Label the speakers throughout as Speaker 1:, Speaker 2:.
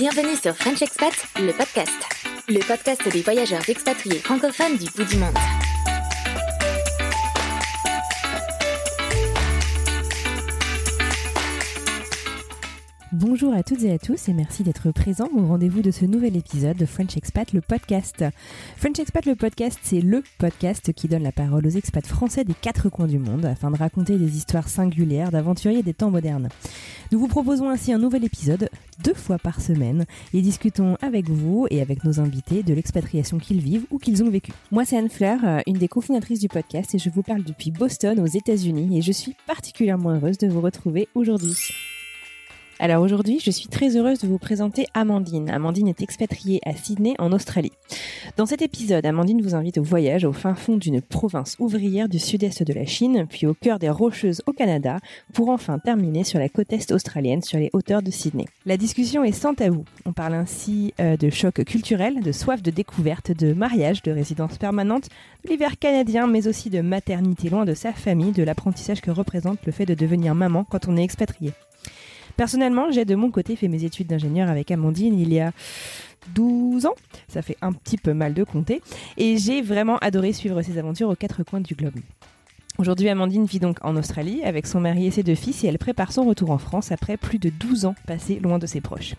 Speaker 1: Bienvenue sur French Expat, le podcast. Le podcast des voyageurs expatriés francophones du bout du monde.
Speaker 2: Bonjour à toutes et à tous et merci d'être présents au rendez-vous de ce nouvel épisode de French Expat, le podcast. French Expat, le podcast, c'est le podcast qui donne la parole aux expats français des quatre coins du monde afin de raconter des histoires singulières d'aventuriers des temps modernes. Nous vous proposons ainsi un nouvel épisode deux fois par semaine et discutons avec vous et avec nos invités de l'expatriation qu'ils vivent ou qu'ils ont vécu. Moi, c'est Anne Fleur, une des cofondatrices du podcast et je vous parle depuis Boston aux États-Unis et je suis particulièrement heureuse de vous retrouver aujourd'hui. Alors aujourd'hui, je suis très heureuse de vous présenter Amandine. Amandine est expatriée à Sydney en Australie. Dans cet épisode, Amandine vous invite au voyage au fin fond d'une province ouvrière du sud-est de la Chine, puis au cœur des Rocheuses au Canada, pour enfin terminer sur la côte est australienne, sur les hauteurs de Sydney. La discussion est sans tabou. On parle ainsi euh, de choc culturel, de soif de découverte, de mariage, de résidence permanente, de l'hiver canadien, mais aussi de maternité loin de sa famille, de l'apprentissage que représente le fait de devenir maman quand on est expatrié. Personnellement, j'ai de mon côté fait mes études d'ingénieur avec Amandine il y a 12 ans. Ça fait un petit peu mal de compter. Et j'ai vraiment adoré suivre ses aventures aux quatre coins du globe. Aujourd'hui, Amandine vit donc en Australie avec son mari et ses deux fils et elle prépare son retour en France après plus de 12 ans passés loin de ses proches.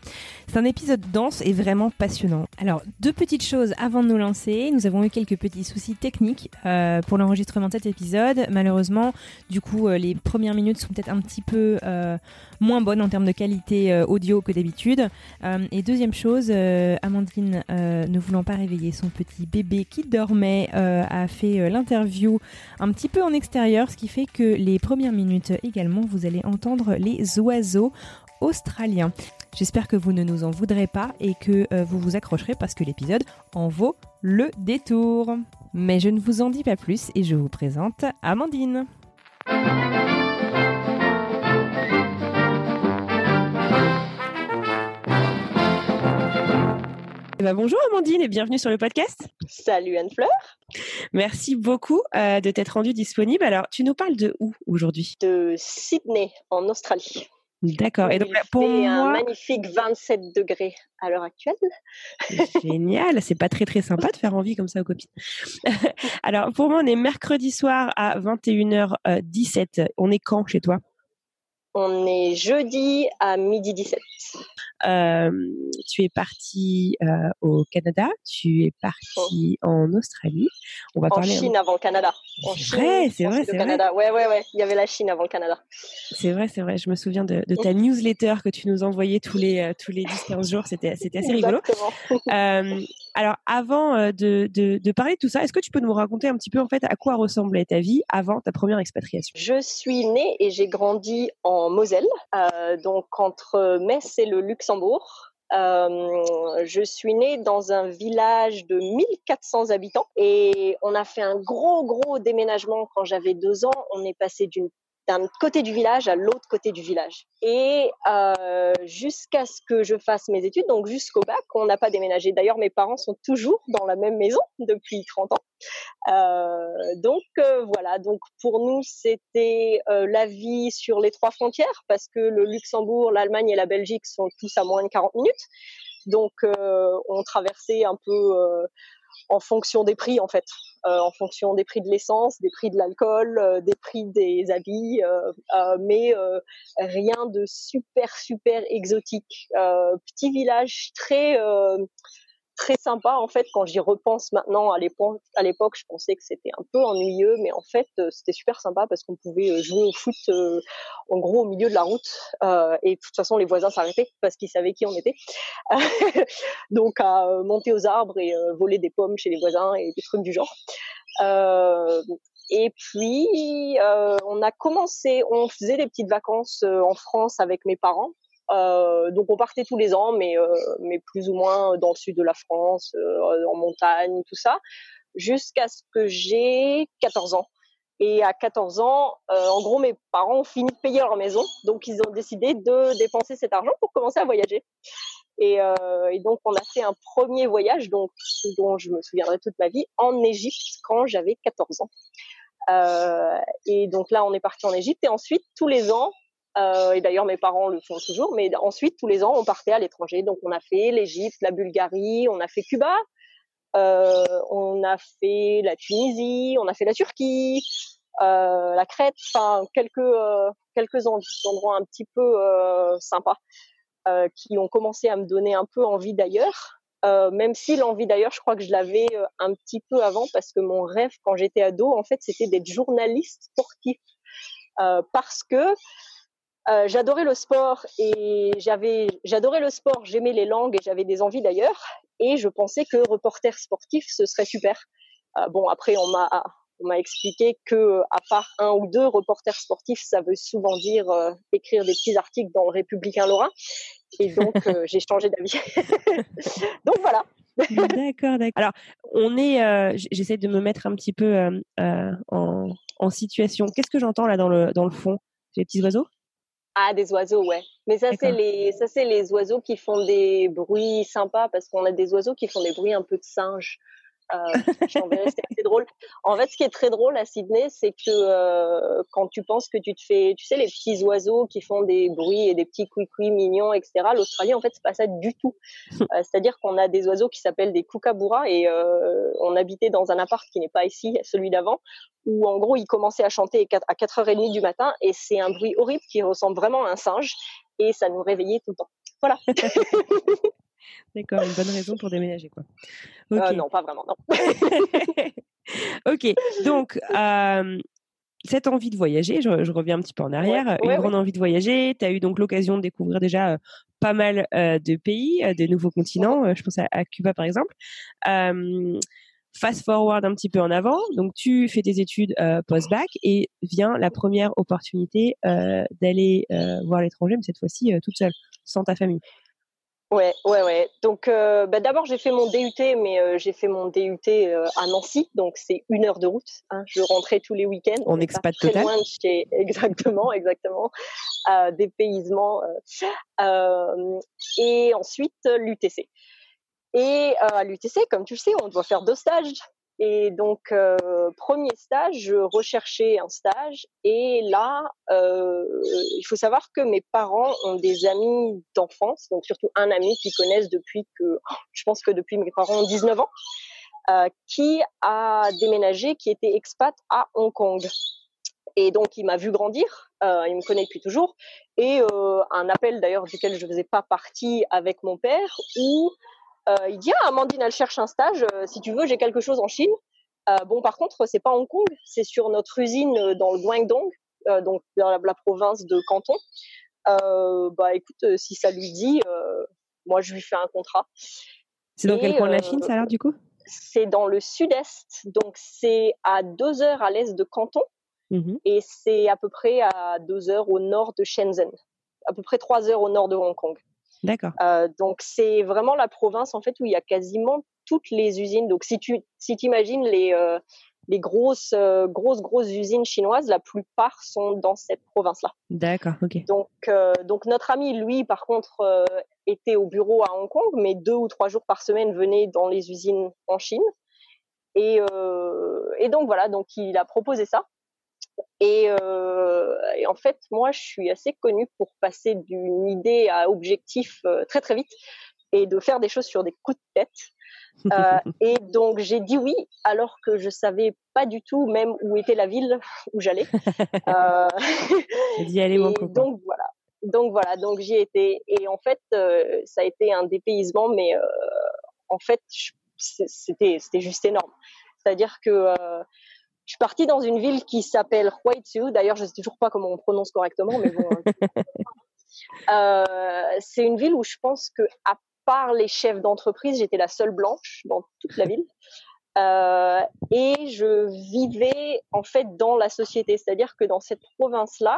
Speaker 2: C'est un épisode dense et vraiment passionnant. Alors, deux petites choses avant de nous lancer. Nous avons eu quelques petits soucis techniques euh, pour l'enregistrement de cet épisode. Malheureusement, du coup, euh, les premières minutes sont peut-être un petit peu euh, moins bonnes en termes de qualité euh, audio que d'habitude. Euh, et deuxième chose, euh, Amandine, ne voulant pas réveiller son petit bébé qui dormait, a fait l'interview un petit peu en extérieur, ce qui fait que les premières minutes également, vous allez entendre les oiseaux australiens. J'espère que vous ne nous en voudrez pas et que vous vous accrocherez parce que l'épisode en vaut le détour. Mais je ne vous en dis pas plus et je vous présente Amandine. Eh ben, bonjour Amandine et bienvenue sur le podcast.
Speaker 3: Salut Anne-Fleur,
Speaker 2: Merci beaucoup euh, de t'être rendue disponible. Alors, tu nous parles de où aujourd'hui?
Speaker 3: De Sydney en Australie.
Speaker 2: D'accord. Et donc, là, pour
Speaker 3: fait un
Speaker 2: moi,
Speaker 3: magnifique 27 degrés à l'heure actuelle.
Speaker 2: génial. C'est pas très très sympa de faire envie comme ça aux copines. Alors, pour moi, on est mercredi soir à 21h17. On est quand chez toi?
Speaker 3: On est jeudi à midi 17.
Speaker 2: Euh, Tu es parti euh, au Canada. Tu es parti en Australie. On va
Speaker 3: En
Speaker 2: parler.
Speaker 3: Chine avant le Canada. En
Speaker 2: C'est
Speaker 3: Chine,
Speaker 2: vrai, c'est vrai, c'est vrai.
Speaker 3: Ouais, ouais, ouais. Il y avait la Chine avant le Canada.
Speaker 2: C'est vrai, c'est vrai. Je me souviens de, de ta newsletter que tu nous envoyais tous les euh, tous les 10-15 jours. C'était c'était assez rigolo.
Speaker 3: Exactement.
Speaker 2: Euh, alors, avant euh, de, de, de parler de tout ça, est-ce que tu peux nous raconter un petit peu en fait à quoi ressemblait ta vie avant ta première expatriation?
Speaker 3: Je suis née et j'ai grandi en Moselle, euh, donc entre Metz et le Luxembourg. Euh, je suis née dans un village de 1400 habitants et on a fait un gros, gros déménagement quand j'avais deux ans. On est passé d'une d'un côté du village à l'autre côté du village. Et euh, jusqu'à ce que je fasse mes études, donc jusqu'au bac, on n'a pas déménagé. D'ailleurs, mes parents sont toujours dans la même maison depuis 30 ans. Euh, donc euh, voilà, donc pour nous, c'était la vie sur les trois frontières, parce que le Luxembourg, l'Allemagne et la Belgique sont tous à moins de 40 minutes. Donc on traversait un peu en fonction des prix en fait, euh, en fonction des prix de l'essence, des prix de l'alcool, euh, des prix des habits, euh, mais rien de super super exotique. petit village très très sympa en fait quand j'y repense maintenant. À l'époque je pensais que c'était un peu ennuyeux mais en fait euh, c'était super sympa parce qu'on pouvait euh, jouer au foot euh, en gros au milieu de la route et de toute façon les voisins s'arrêtaient parce qu'ils savaient qui on était. Donc à monter aux arbres et voler des pommes chez les voisins et des trucs du genre. Et puis, on a commencé, on faisait des petites vacances en France avec mes parents. Euh, donc on partait tous les ans, mais, euh, mais plus ou moins dans le sud de la France, euh, en montagne, tout ça, jusqu'à ce que j'ai 14 ans. Et à 14 ans, en gros, mes parents ont fini de payer leur maison, donc ils ont décidé de dépenser cet argent pour commencer à voyager. Et, donc, on a fait un premier voyage, dont je me souviendrai toute ma vie, en Égypte quand j'avais 14 ans. Et donc là, on est parti en Égypte. Et ensuite, tous les ans, euh, et d'ailleurs, mes parents le font toujours. Mais ensuite, tous les ans, on partait à l'étranger. Donc, on a fait l'Égypte, la Bulgarie, on a fait Cuba, euh, on a fait la Tunisie, on a fait la Turquie, euh, la Crète. Enfin, quelques quelques endroits un petit peu sympas qui ont commencé à me donner un peu envie d'ailleurs. même si l'envie d'ailleurs, je crois que je l'avais un petit peu avant parce que mon rêve quand j'étais ado, en fait, c'était d'être journaliste sportif. parce que euh, j'adorais le sport et j'avais, j'adorais le sport, j'aimais les langues et j'avais des envies d'ailleurs. Et je pensais que reporter sportif, ce serait super. Euh, bon, après, on m'a, on m'a expliqué que à part un ou deux reporters sportifs, ça veut souvent dire euh, écrire des petits articles dans le Républicain Lorrain. Et donc, j'ai changé d'avis. donc voilà.
Speaker 4: d'accord, d'accord. Alors, on est, euh, j'essaie de me mettre un petit peu en, en, situation. Qu'est-ce que j'entends là dans le, dans le fond? J'ai des petits oiseaux?
Speaker 3: Ah, des oiseaux, ouais. Mais ça, c'est les, ça, c'est les oiseaux qui font des bruits sympas parce qu'on a des oiseaux qui font des bruits un peu de singe. Euh, drôle. En fait, ce qui est très drôle à Sydney, c'est que euh, quand tu penses que tu te fais, tu sais, les petits oiseaux qui font des bruits et des petits couicouis mignons, etc. L'Australie, en fait, c'est pas ça du tout. Euh, c'est-à-dire qu'on a des oiseaux qui s'appellent des kookaburras et on habitait dans un appart qui n'est pas ici, celui d'avant, où en gros, ils commençaient à chanter à 4h30 du matin et c'est un bruit horrible qui ressemble vraiment à un singe et ça nous réveillait tout le temps. Voilà.
Speaker 4: D'accord, une bonne raison pour déménager, quoi.
Speaker 3: Euh, non, pas vraiment, non.
Speaker 4: ok, donc euh, cette envie de voyager, je, reviens un petit peu en arrière, une grande envie de voyager. Tu as eu donc l'occasion de découvrir déjà euh, pas mal de pays, de nouveaux continents. je pense à, Cuba par exemple. fast forward un petit peu en avant, donc tu fais tes études post-bac et vient la première opportunité d'aller voir l'étranger, mais cette fois-ci toute seule, sans ta famille.
Speaker 3: Ouais, ouais, ouais. Donc, euh, bah, d'abord, j'ai fait mon DUT, mais euh, j'ai fait mon DUT euh, à Nancy, donc c'est une heure de route. Hein. Je rentrais tous les week-ends.
Speaker 4: On expat très
Speaker 3: total. Loin de chez... Exactement, exactement. Euh, dépaysement. et ensuite, l'UTC. Et à l'UTC, comme tu le sais, on doit faire deux stages. Et donc, euh, premier stage, je recherchais un stage. Et là, euh, il faut savoir que mes parents ont des amis d'enfance, donc surtout un ami qu'ils connaissent depuis que, je pense que depuis mes parents ont 19 ans, euh, qui a déménagé, qui était expat à Hong Kong. Et donc, il m'a vu grandir, il me connaît depuis toujours. Et un appel d'ailleurs duquel je ne faisais pas partie avec mon père, où il dit ah, Amandine, elle cherche un stage. Euh, si tu veux, j'ai quelque chose en Chine. Euh, bon, par contre, c'est pas Hong Kong, c'est sur notre usine dans le Guangdong, donc dans la, province de Canton. bah, écoute, si ça lui dit, moi, je lui fais un contrat.
Speaker 4: C'est dans quel coin de la Chine, ça alors du coup?
Speaker 3: C'est dans le sud-est, donc c'est à deux heures à l'est de Canton. Mmh et c'est à peu près à deux heures au nord de Shenzhen, à peu près trois heures au nord de Hong Kong.
Speaker 4: D'accord.
Speaker 3: Euh, donc c'est vraiment la province en fait où il y a quasiment toutes les usines. Donc si tu si t'imagines les euh, les grosses, euh, grosses, grosses usines chinoises, la plupart sont dans cette province-là.
Speaker 4: D'accord, ok.
Speaker 3: Donc, donc notre ami, lui, par contre, était au bureau à Hong Kong, mais deux ou trois jours par semaine venait dans les usines en Chine. Et, et donc voilà, donc il a proposé ça. Et, et, en fait, moi, je suis assez connue pour passer d'une idée à objectif très très vite et de faire des choses sur des coups de tête. Euh, et donc j'ai dit oui, alors que je savais pas du tout même où était la ville où j'allais. Euh,
Speaker 4: dit allez mon
Speaker 3: Donc voilà. Donc voilà, donc j'y étais et en fait euh, ça a été un dépaysement, mais euh, en fait c'était c'était juste énorme. C'est-à-dire que euh, je suis partie dans une ville qui s'appelle Huaizu. D'ailleurs, je sais toujours pas comment on prononce correctement, mais bon. Hein. c'est une ville où je pense que à par les chefs d'entreprise, j'étais la seule blanche dans toute la ville. Euh, et je vivais en fait dans la société, c'est-à-dire que dans cette province-là,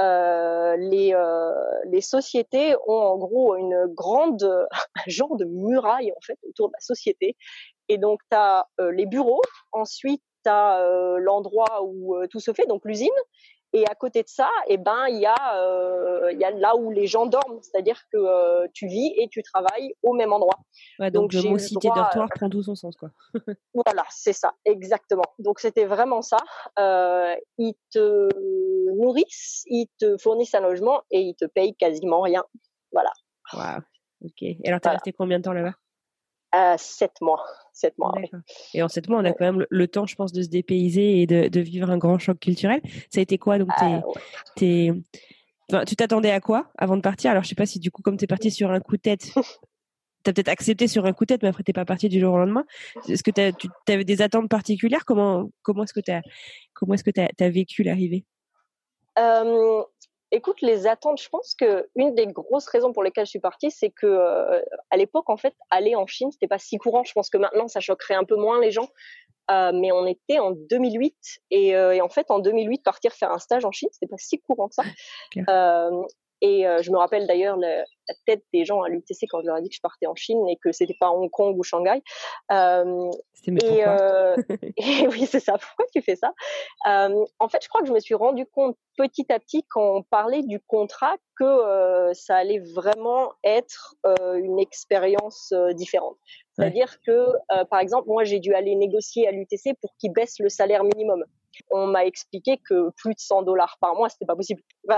Speaker 3: euh, les, euh, les sociétés ont en gros une grande un genre de muraille en fait autour de la société. Et donc tu as euh, les bureaux, ensuite tu as euh, l'endroit où tout se fait, donc l'usine, et à côté de ça, eh ben, il y a, euh, y a là où les gens dorment, c'est-à-dire que euh, tu vis et tu travailles au même endroit.
Speaker 4: Ouais, donc, donc le mot cité dortoir prend tout son sens, quoi.
Speaker 3: voilà, c'est ça, exactement. Donc c'était vraiment ça. Euh, ils te nourrissent, ils te fournissent un logement et ils te payent quasiment rien. Voilà.
Speaker 4: Waouh. Ok. Et alors, t'as voilà. resté combien de temps là-bas?
Speaker 3: Sept mois. Sept mois. Oui.
Speaker 4: Et en sept mois, on a quand même le, temps, je pense, de se dépayser et de, de, vivre un grand choc culturel. Ça a été quoi donc t'es,
Speaker 3: Ah,
Speaker 4: t'es... Enfin, tu t'attendais à quoi avant de partir? Alors, je sais pas si du coup, comme t'es parti sur un coup de tête, t'as peut-être accepté sur un coup de tête, mais après t'es pas parti du jour au lendemain. Est-ce que tu avais des attentes particulières? Comment comment est-ce que t'as comment est-ce que t'as, as vécu l'arrivée?
Speaker 3: Euh, Écoute, les attentes, je pense que une des grosses raisons pour lesquelles je suis partie, c'est que euh, à l'époque, en fait, aller en Chine, c'était pas si courant. Je pense que maintenant, ça choquerait un peu moins les gens. Euh, mais on était en 2008 et, euh, et, en fait, en 2008, partir faire un stage en Chine, c'était pas si courant que ça. Et je me rappelle d'ailleurs la, tête des gens à l'UTC quand je leur ai dit que je partais en Chine et que c'était pas Hong Kong ou Shanghai. Euh,
Speaker 4: et, euh,
Speaker 3: et, oui, c'est ça. Pourquoi tu fais ça? Euh, En fait, je crois que je me suis rendu compte petit à petit quand on parlait du contrat que euh, ça allait vraiment être une expérience différente. C'est-à-dire que, par exemple, moi, j'ai dû aller négocier à l'UTC pour qu'ils baissent le salaire minimum on m'a expliqué que plus de 100 dollars par mois, c'était pas possible.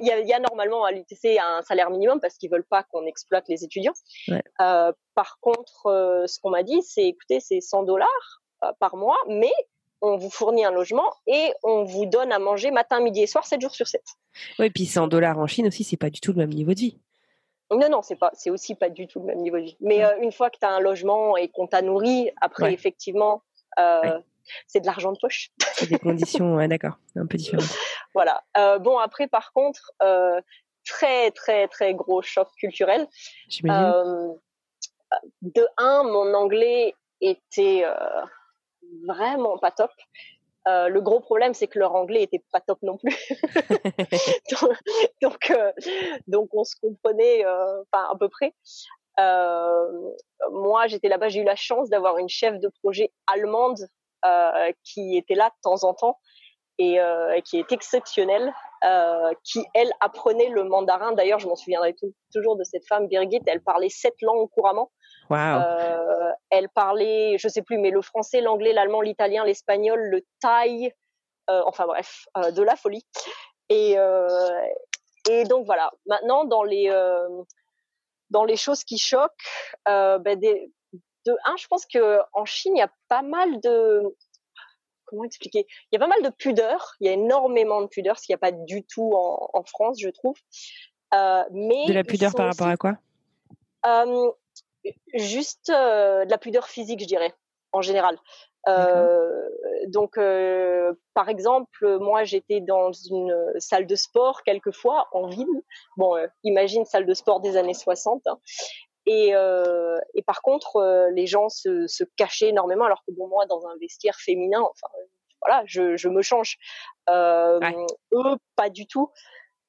Speaker 3: Il y, a, il y, a, normalement à l'UTC un salaire minimum parce veulent pas qu'on exploite les étudiants.
Speaker 4: Ouais.
Speaker 3: Euh, par contre, euh, ce qu'on m'a dit, c'est écoutez, c'est 100 dollars euh, par mois, mais on vous fournit un logement et on vous donne à manger matin, midi et soir, 7 jours sur 7.
Speaker 4: Oui, puis 100 dollars en Chine aussi, c'est pas du tout le même niveau de vie.
Speaker 3: Non, non, c'est pas, c'est aussi pas du tout le même niveau de vie. Mais ouais. une fois que tu as un logement et qu'on t'a nourri, après, ouais. effectivement, c'est de l'argent de poche.
Speaker 4: C'est des conditions, ouais, d'accord, un peu différentes.
Speaker 3: voilà. Euh, bon, après, par contre, très, très, très gros choc culturel.
Speaker 4: Euh,
Speaker 3: de un, mon anglais était vraiment pas top. Euh, le gros problème, c'est que leur anglais était pas top non plus. donc, donc, euh, donc, on se comprenait, euh, enfin à peu près. moi, j'étais là-bas, j'ai eu la chance d'avoir une chef de projet allemande euh, qui était là de temps en temps et euh, qui est exceptionnelle, euh, qui elle apprenait le mandarin. D'ailleurs, je m'en souviendrai tout, toujours de cette femme, Birgit. Elle parlait sept langues couramment.
Speaker 4: Wow.
Speaker 3: elle parlait, je sais plus, mais le français, l'anglais, l'allemand, l'italien, l'espagnol, le thaï. enfin bref, de la folie. Et et donc voilà. Maintenant, dans les dans les choses qui choquent, ben des, de un, je pense que en Chine, il y a pas mal de comment expliquer? Il y a pas mal de pudeur. Il y a énormément de pudeur, ce qu'il n'y a pas du tout en, en France, je trouve. Euh, mais
Speaker 4: de la pudeur par rapport
Speaker 3: aussi,
Speaker 4: à quoi?
Speaker 3: Euh, Juste euh, de la pudeur physique, je dirais, en général. Donc, par exemple, moi, j'étais dans une salle de sport quelquefois en ville. Bon, imagine salle de sport des années 60. Hein. Et, euh, et, par contre, euh, les gens se, se, cachaient énormément, alors que bon, moi, dans un vestiaire féminin, enfin, voilà, je, je me change. Euh,
Speaker 4: ouais.
Speaker 3: Eux, pas du tout.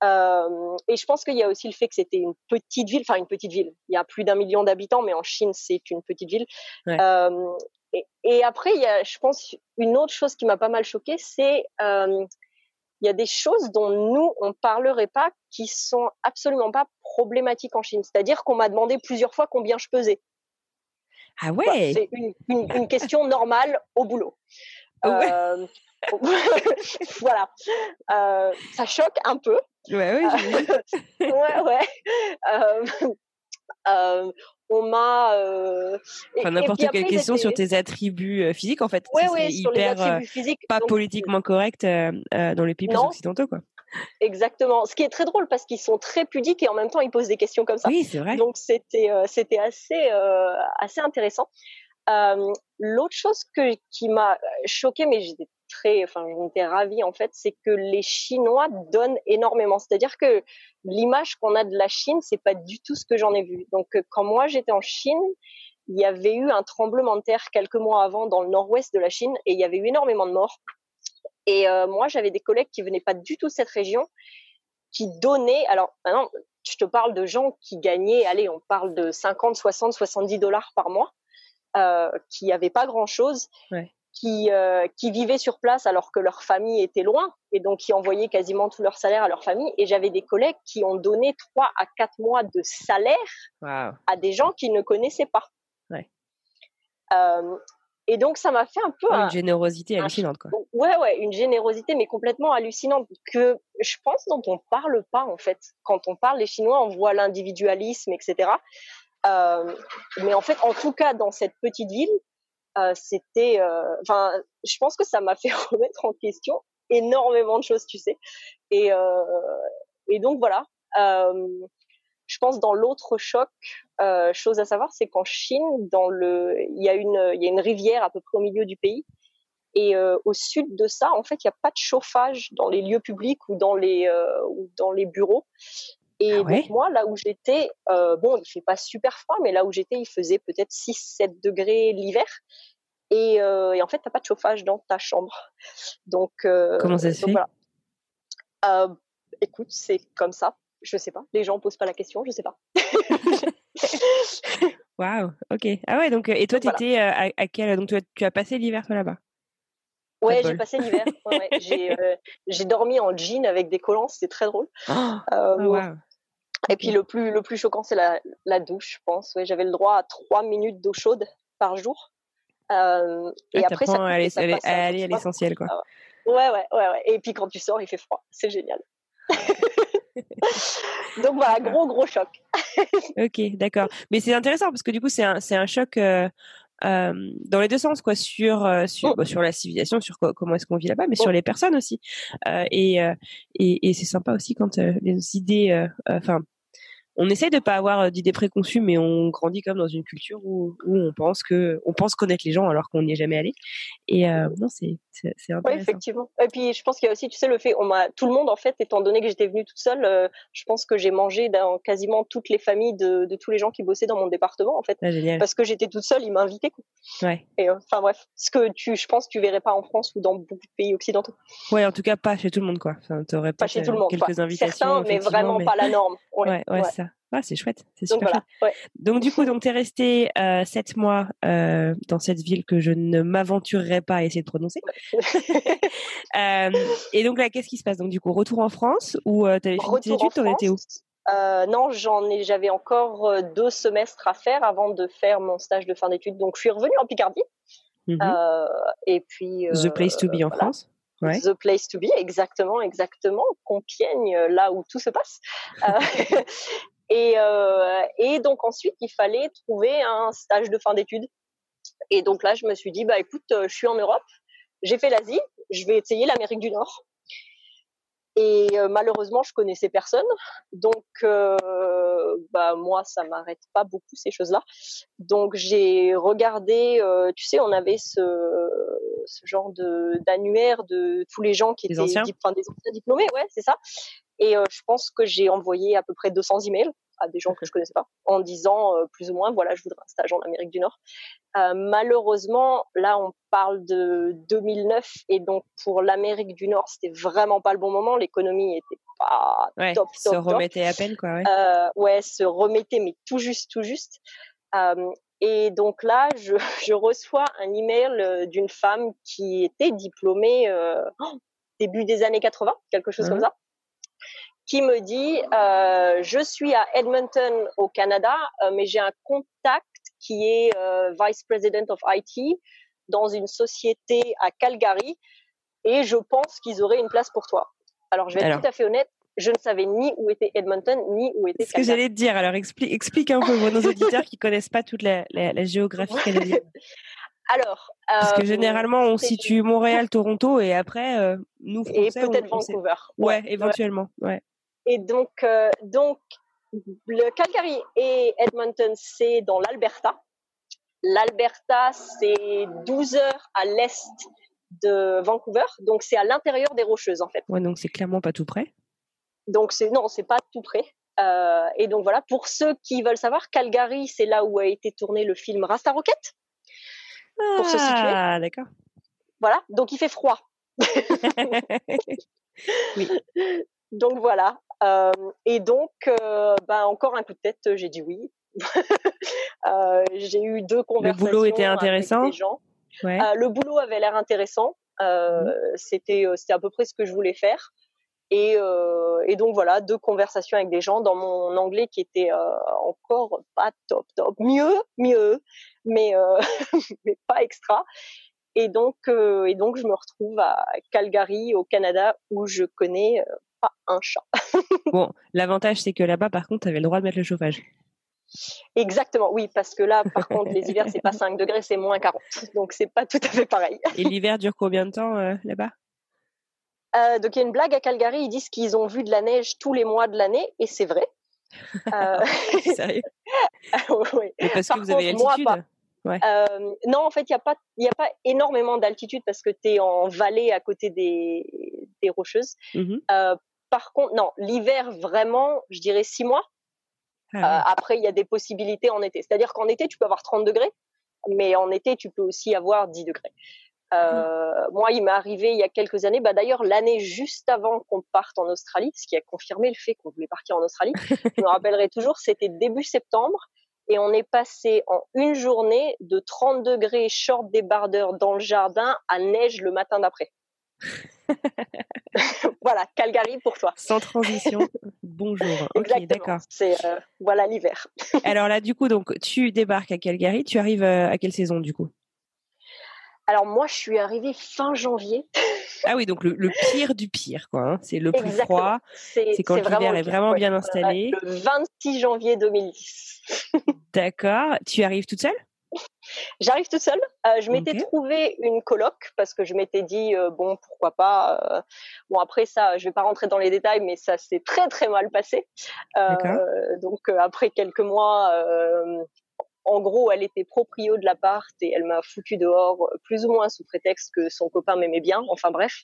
Speaker 3: Et je pense qu'il y a aussi le fait que c'était une petite ville, enfin une petite ville. Il y a plus d'un million d'habitants, mais en Chine, c'est une petite ville.
Speaker 4: Ouais.
Speaker 3: Euh, et, après, il y a, je pense, une autre chose qui m'a pas mal choquée, c'est il y a des choses dont nous on parlerait pas, qui sont absolument pas problématiques en Chine. C'est-à-dire qu'on m'a demandé plusieurs fois combien je pesais.
Speaker 4: Ah ouais.
Speaker 3: C'est une, une, question normale au boulot. Ouais. Euh, voilà. Euh, ça choque un peu.
Speaker 4: Ouais, oui.
Speaker 3: ouais, ouais. Euh, on m'a.
Speaker 4: Euh, enfin, n'importe quelle question sur tes attributs euh, physiques, en fait.
Speaker 3: Oui, oui, sur hyper, les attributs physiques.
Speaker 4: Pas politiquement correct dans les pays occidentaux, quoi.
Speaker 3: Exactement. Ce qui est très drôle parce qu'ils sont très pudiques et en même temps ils posent des questions comme ça.
Speaker 4: Oui, c'est vrai.
Speaker 3: Donc c'était c'était assez assez intéressant. L'autre chose que qui m'a choqué, mais j'étais très, enfin, j'en étais ravie en fait, c'est que les Chinois donnent énormément. C'est-à-dire que l'image qu'on a de la Chine, c'est pas du tout ce que j'en ai vu. Donc, euh, quand moi j'étais en Chine, il y avait eu un tremblement de terre quelques mois avant dans le nord-ouest de la Chine et il y avait eu énormément de morts. Et euh, moi, j'avais des collègues qui venaient pas du tout de cette région, qui donnaient. Alors, maintenant, je te parle de gens qui gagnaient, allez, on parle de 50, 60, 70 dollars par mois, euh, qui n'avaient pas grand-chose. Qui, euh, qui vivaient sur place alors que leur famille était loin et donc qui envoyaient quasiment tout leur salaire à leur famille. Et j'avais des collègues qui ont donné trois à quatre mois de salaire à des gens qu'ils ne connaissaient pas.
Speaker 4: Ouais.
Speaker 3: Euh, et donc ça m'a fait un peu
Speaker 4: une générosité hallucinante quoi.
Speaker 3: Ouais ouais, une générosité mais complètement hallucinante que je pense dont on parle pas en fait. Quand on parle des Chinois, on voit l'individualisme etc. Euh, mais en fait, en tout cas dans cette petite ville, euh, c'était, euh, enfin, je pense que ça m'a fait remettre en question énormément de choses, tu sais. Et, euh, donc voilà. je pense dans l'autre choc, chose à savoir, c'est qu'en Chine, il y a une, rivière à peu près au milieu du pays. Et au sud de ça, en fait, il n'y a pas de chauffage dans les lieux publics ou dans les bureaux. Et ah donc moi, là où j'étais, euh, bon, il fait pas super froid, mais là où j'étais, il faisait peut-être 6-7 degrés l'hiver. Et, euh, et, en fait, t'as pas de chauffage dans ta chambre. Donc euh,
Speaker 4: comment ça se fait?
Speaker 3: euh, Écoute, c'est comme ça. Je sais pas. Les gens posent pas la question. Je sais pas.
Speaker 4: Waouh. Ok. Ah ouais. Donc et toi, tu étais à, à, quel Donc tu as, tu as passé l'hiver là-bas?
Speaker 3: Ouais, j'ai passé l'hiver. Ouais, ouais. J'ai dormi en jean avec des collants. C'était très drôle.
Speaker 4: Oh, wow.
Speaker 3: Et puis le plus le plus choquant, c'est la, la, douche, je pense. Ouais, j'avais le droit à trois minutes d'eau chaude par jour. Euh,
Speaker 4: et après, ça, à aller, à l'essentiel, quoi.
Speaker 3: Ah ouais, ouais, ouais, ouais. Et puis quand tu sors, il fait froid. C'est génial. Donc voilà, gros, gros choc.
Speaker 4: ok, d'accord. Mais c'est intéressant parce que du coup, c'est un, c'est un choc euh, euh, dans les deux sens, quoi, sur euh, sur, oh. sur la civilisation, sur comment est-ce qu'on vit là-bas, mais sur oh. les personnes aussi. Euh, et, et, et c'est sympa aussi quand les idées, enfin on essaye de pas avoir euh, d'idées préconçues, mais on grandit comme dans une culture où, où on pense que on pense connaître les gens alors qu'on n'y est jamais allé. Et euh, non, c'est c'est intéressant.
Speaker 3: Oui, effectivement. Et puis je pense qu'il y a aussi, tu sais, le fait, on m'a tout le monde en fait, étant donné que j'étais venue toute seule, euh, je pense que j'ai mangé dans quasiment toutes les familles de, de, tous les gens qui bossaient dans mon département en fait,
Speaker 4: ah,
Speaker 3: parce que j'étais toute seule, ils m'invitaient.
Speaker 4: Ouais.
Speaker 3: Et enfin bref, ce que tu, je pense, tu verrais pas en France ou dans beaucoup de pays occidentaux.
Speaker 4: Ouais, en tout cas pas chez tout le monde quoi. Enfin,
Speaker 3: pas chez tout le monde.
Speaker 4: Quelques invitations.
Speaker 3: Certains, mais vraiment pas la norme.
Speaker 4: Ouais, ouais, ouais. ça. Ah, c'est chouette, c'est super
Speaker 3: donc,
Speaker 4: voilà, Donc du coup, donc t'es resté euh, sept mois euh, dans cette ville que je ne m'aventurerai pas à essayer de prononcer. euh, et donc là, qu'est-ce qui se passe? Donc du coup, retour en France ou t'avais fini tes études? T'en étais où?
Speaker 3: Non, j'en ai, j'avais encore deux semestres à faire avant de faire mon stage de fin d'études. Donc, je suis revenue en Picardie. Mm -hmm. et puis.
Speaker 4: The place to be en
Speaker 3: voilà.
Speaker 4: France. Ouais.
Speaker 3: The place to be, exactement, exactement. Compiègne, là où tout se passe. Et, euh, et donc ensuite, il fallait trouver un stage de fin d'études. Et donc là, je me suis dit, bah écoute, euh, je suis en Europe, j'ai fait l'Asie, je vais essayer l'Amérique du Nord. Et euh, malheureusement, je connaissais personne, donc euh, bah moi, ça m'arrête pas beaucoup ces choses-là. Donc j'ai regardé, euh, tu sais, on avait ce, ce genre de d'annuaire de tous les gens qui
Speaker 4: les
Speaker 3: étaient
Speaker 4: anciens.
Speaker 3: enfin, des anciens diplômés, ouais, c'est ça. Et euh, je pense que j'ai envoyé à peu près 200 emails à des gens que je connaissais pas en disant euh, plus ou moins voilà je voudrais un stage en Amérique du Nord. Euh, malheureusement là on parle de 2009 et donc pour l'Amérique du Nord c'était vraiment pas le bon moment l'économie était pas
Speaker 4: ouais,
Speaker 3: top top
Speaker 4: se remettait
Speaker 3: top.
Speaker 4: à peine quoi ouais.
Speaker 3: Euh, ouais se remettait mais tout juste tout juste. Euh, Et donc là, je, je reçois un email d'une femme qui était diplômée euh, début des années 80, quelque chose comme
Speaker 4: Mhm.
Speaker 3: ça, qui me dit euh, je suis à Edmonton au Canada, euh, mais j'ai un contact qui est euh, vice president of IT dans une société à Calgary et je pense qu'ils auraient une place pour toi. Alors je vais être
Speaker 4: Alors.
Speaker 3: tout à fait honnête, je ne savais ni où était Edmonton ni où était
Speaker 4: ce que j'allais te dire. Alors, explique, explique un peu pour nos auditeurs qui connaissent pas toute la, la- la géographie canadienne.
Speaker 3: Alors,
Speaker 4: Parce que généralement, on situe Montréal, Toronto, et après, nous,
Speaker 3: et
Speaker 4: Français, on-
Speaker 3: peut-être Vancouver.
Speaker 4: Ouais, éventuellement. Ouais.
Speaker 3: Et donc, euh, donc, le Calgary et Edmonton, c'est dans l'Alberta. L'Alberta, c'est 12 heures à l'est de Vancouver, donc c'est à l'intérieur des Rocheuses en fait.
Speaker 4: Ouais, donc c'est clairement pas tout près.
Speaker 3: Donc c'est non, c'est pas tout près. Euh, et donc voilà, pour ceux qui veulent savoir, Calgary, c'est là où a été tourné le film Rasta Rocket. Pour se situer.
Speaker 4: Ah, d'accord.
Speaker 3: Voilà, donc il fait froid. Donc voilà. Euh, et donc, ben, encore un coup de tête, j'ai dit oui. Euh, j'ai eu deux conversations.
Speaker 4: boulot était
Speaker 3: avec
Speaker 4: intéressant?
Speaker 3: des gens.
Speaker 4: ouais.
Speaker 3: Le boulot avait l'air intéressant. Euh, C'était à peu près ce que je voulais faire. Et, euh, et donc voilà, deux conversations avec des gens dans mon anglais qui était euh, encore pas top top, mieux mieux, mais euh, mais pas extra. Et donc et donc je me retrouve à Calgary au Canada où je connais pas un chat.
Speaker 4: Bon, l'avantage, c'est que là-bas, par contre, tu avais le droit de mettre le chauffage.
Speaker 3: Exactement, oui, parce que là, par contre, les hivers, c'est pas 5 degrés, c'est moins 40. Donc, c'est pas tout à fait pareil.
Speaker 4: Et l'hiver dure combien de temps euh, là-bas?
Speaker 3: Euh, donc, il y a une blague à Calgary, ils disent qu'ils ont vu de la neige tous les mois de l'année, et c'est vrai. Euh,
Speaker 4: Sérieux? Parce
Speaker 3: Par
Speaker 4: que vous avez
Speaker 3: moi,
Speaker 4: l'altitude
Speaker 3: Euh, non, en fait, il n'y a, pas- y a pas énormément d'altitude parce que tu es en vallée à côté des, des rocheuses. Euh, par contre, non, l'hiver, vraiment, je dirais six mois.
Speaker 4: Ah,
Speaker 3: Euh, après, il y a des possibilités en été. C'est-à-dire qu'en été, tu peux avoir 30 degrés, mais en été, tu peux aussi avoir 10 degrés. Euh, Moi, il m'est arrivé il y a quelques années, bah, d'ailleurs l'année juste avant qu'on parte en Australie, ce qui a confirmé le fait qu'on voulait partir en Australie, je me rappellerai toujours, c'était début septembre, et on est passé en une journée de 30 degrés short débardeur dans le jardin à neige le matin d'après. voilà, Calgary pour toi.
Speaker 4: Sans transition. Bonjour. Ok,
Speaker 3: Exactement.
Speaker 4: d'accord.
Speaker 3: C'est euh, voilà l'hiver.
Speaker 4: Alors là, du coup, donc tu débarques à Calgary. Tu arrives euh, à quelle saison, du coup?
Speaker 3: Alors moi, je suis arrivée fin janvier.
Speaker 4: Ah oui, donc le, le pire du pire, quoi. hein. C'est le plus
Speaker 3: Exactement.
Speaker 4: froid. C'est quand l'hiver est vraiment bien installé.
Speaker 3: Le 26 janvier 2010.
Speaker 4: D'accord. Tu arrives toute seule?
Speaker 3: J'arrive toute seule. Euh, je m'étais
Speaker 4: Ok.
Speaker 3: trouvé une coloc parce que je m'étais dit euh, bon pourquoi pas. euh, bon après ça, je vais pas rentrer dans les détails, mais ça s'est très très mal passé. Donc après quelques mois, en gros, elle était proprio de l'appart et elle m'a foutu dehors euh, plus ou moins sous prétexte que son copain m'aimait bien. Enfin bref,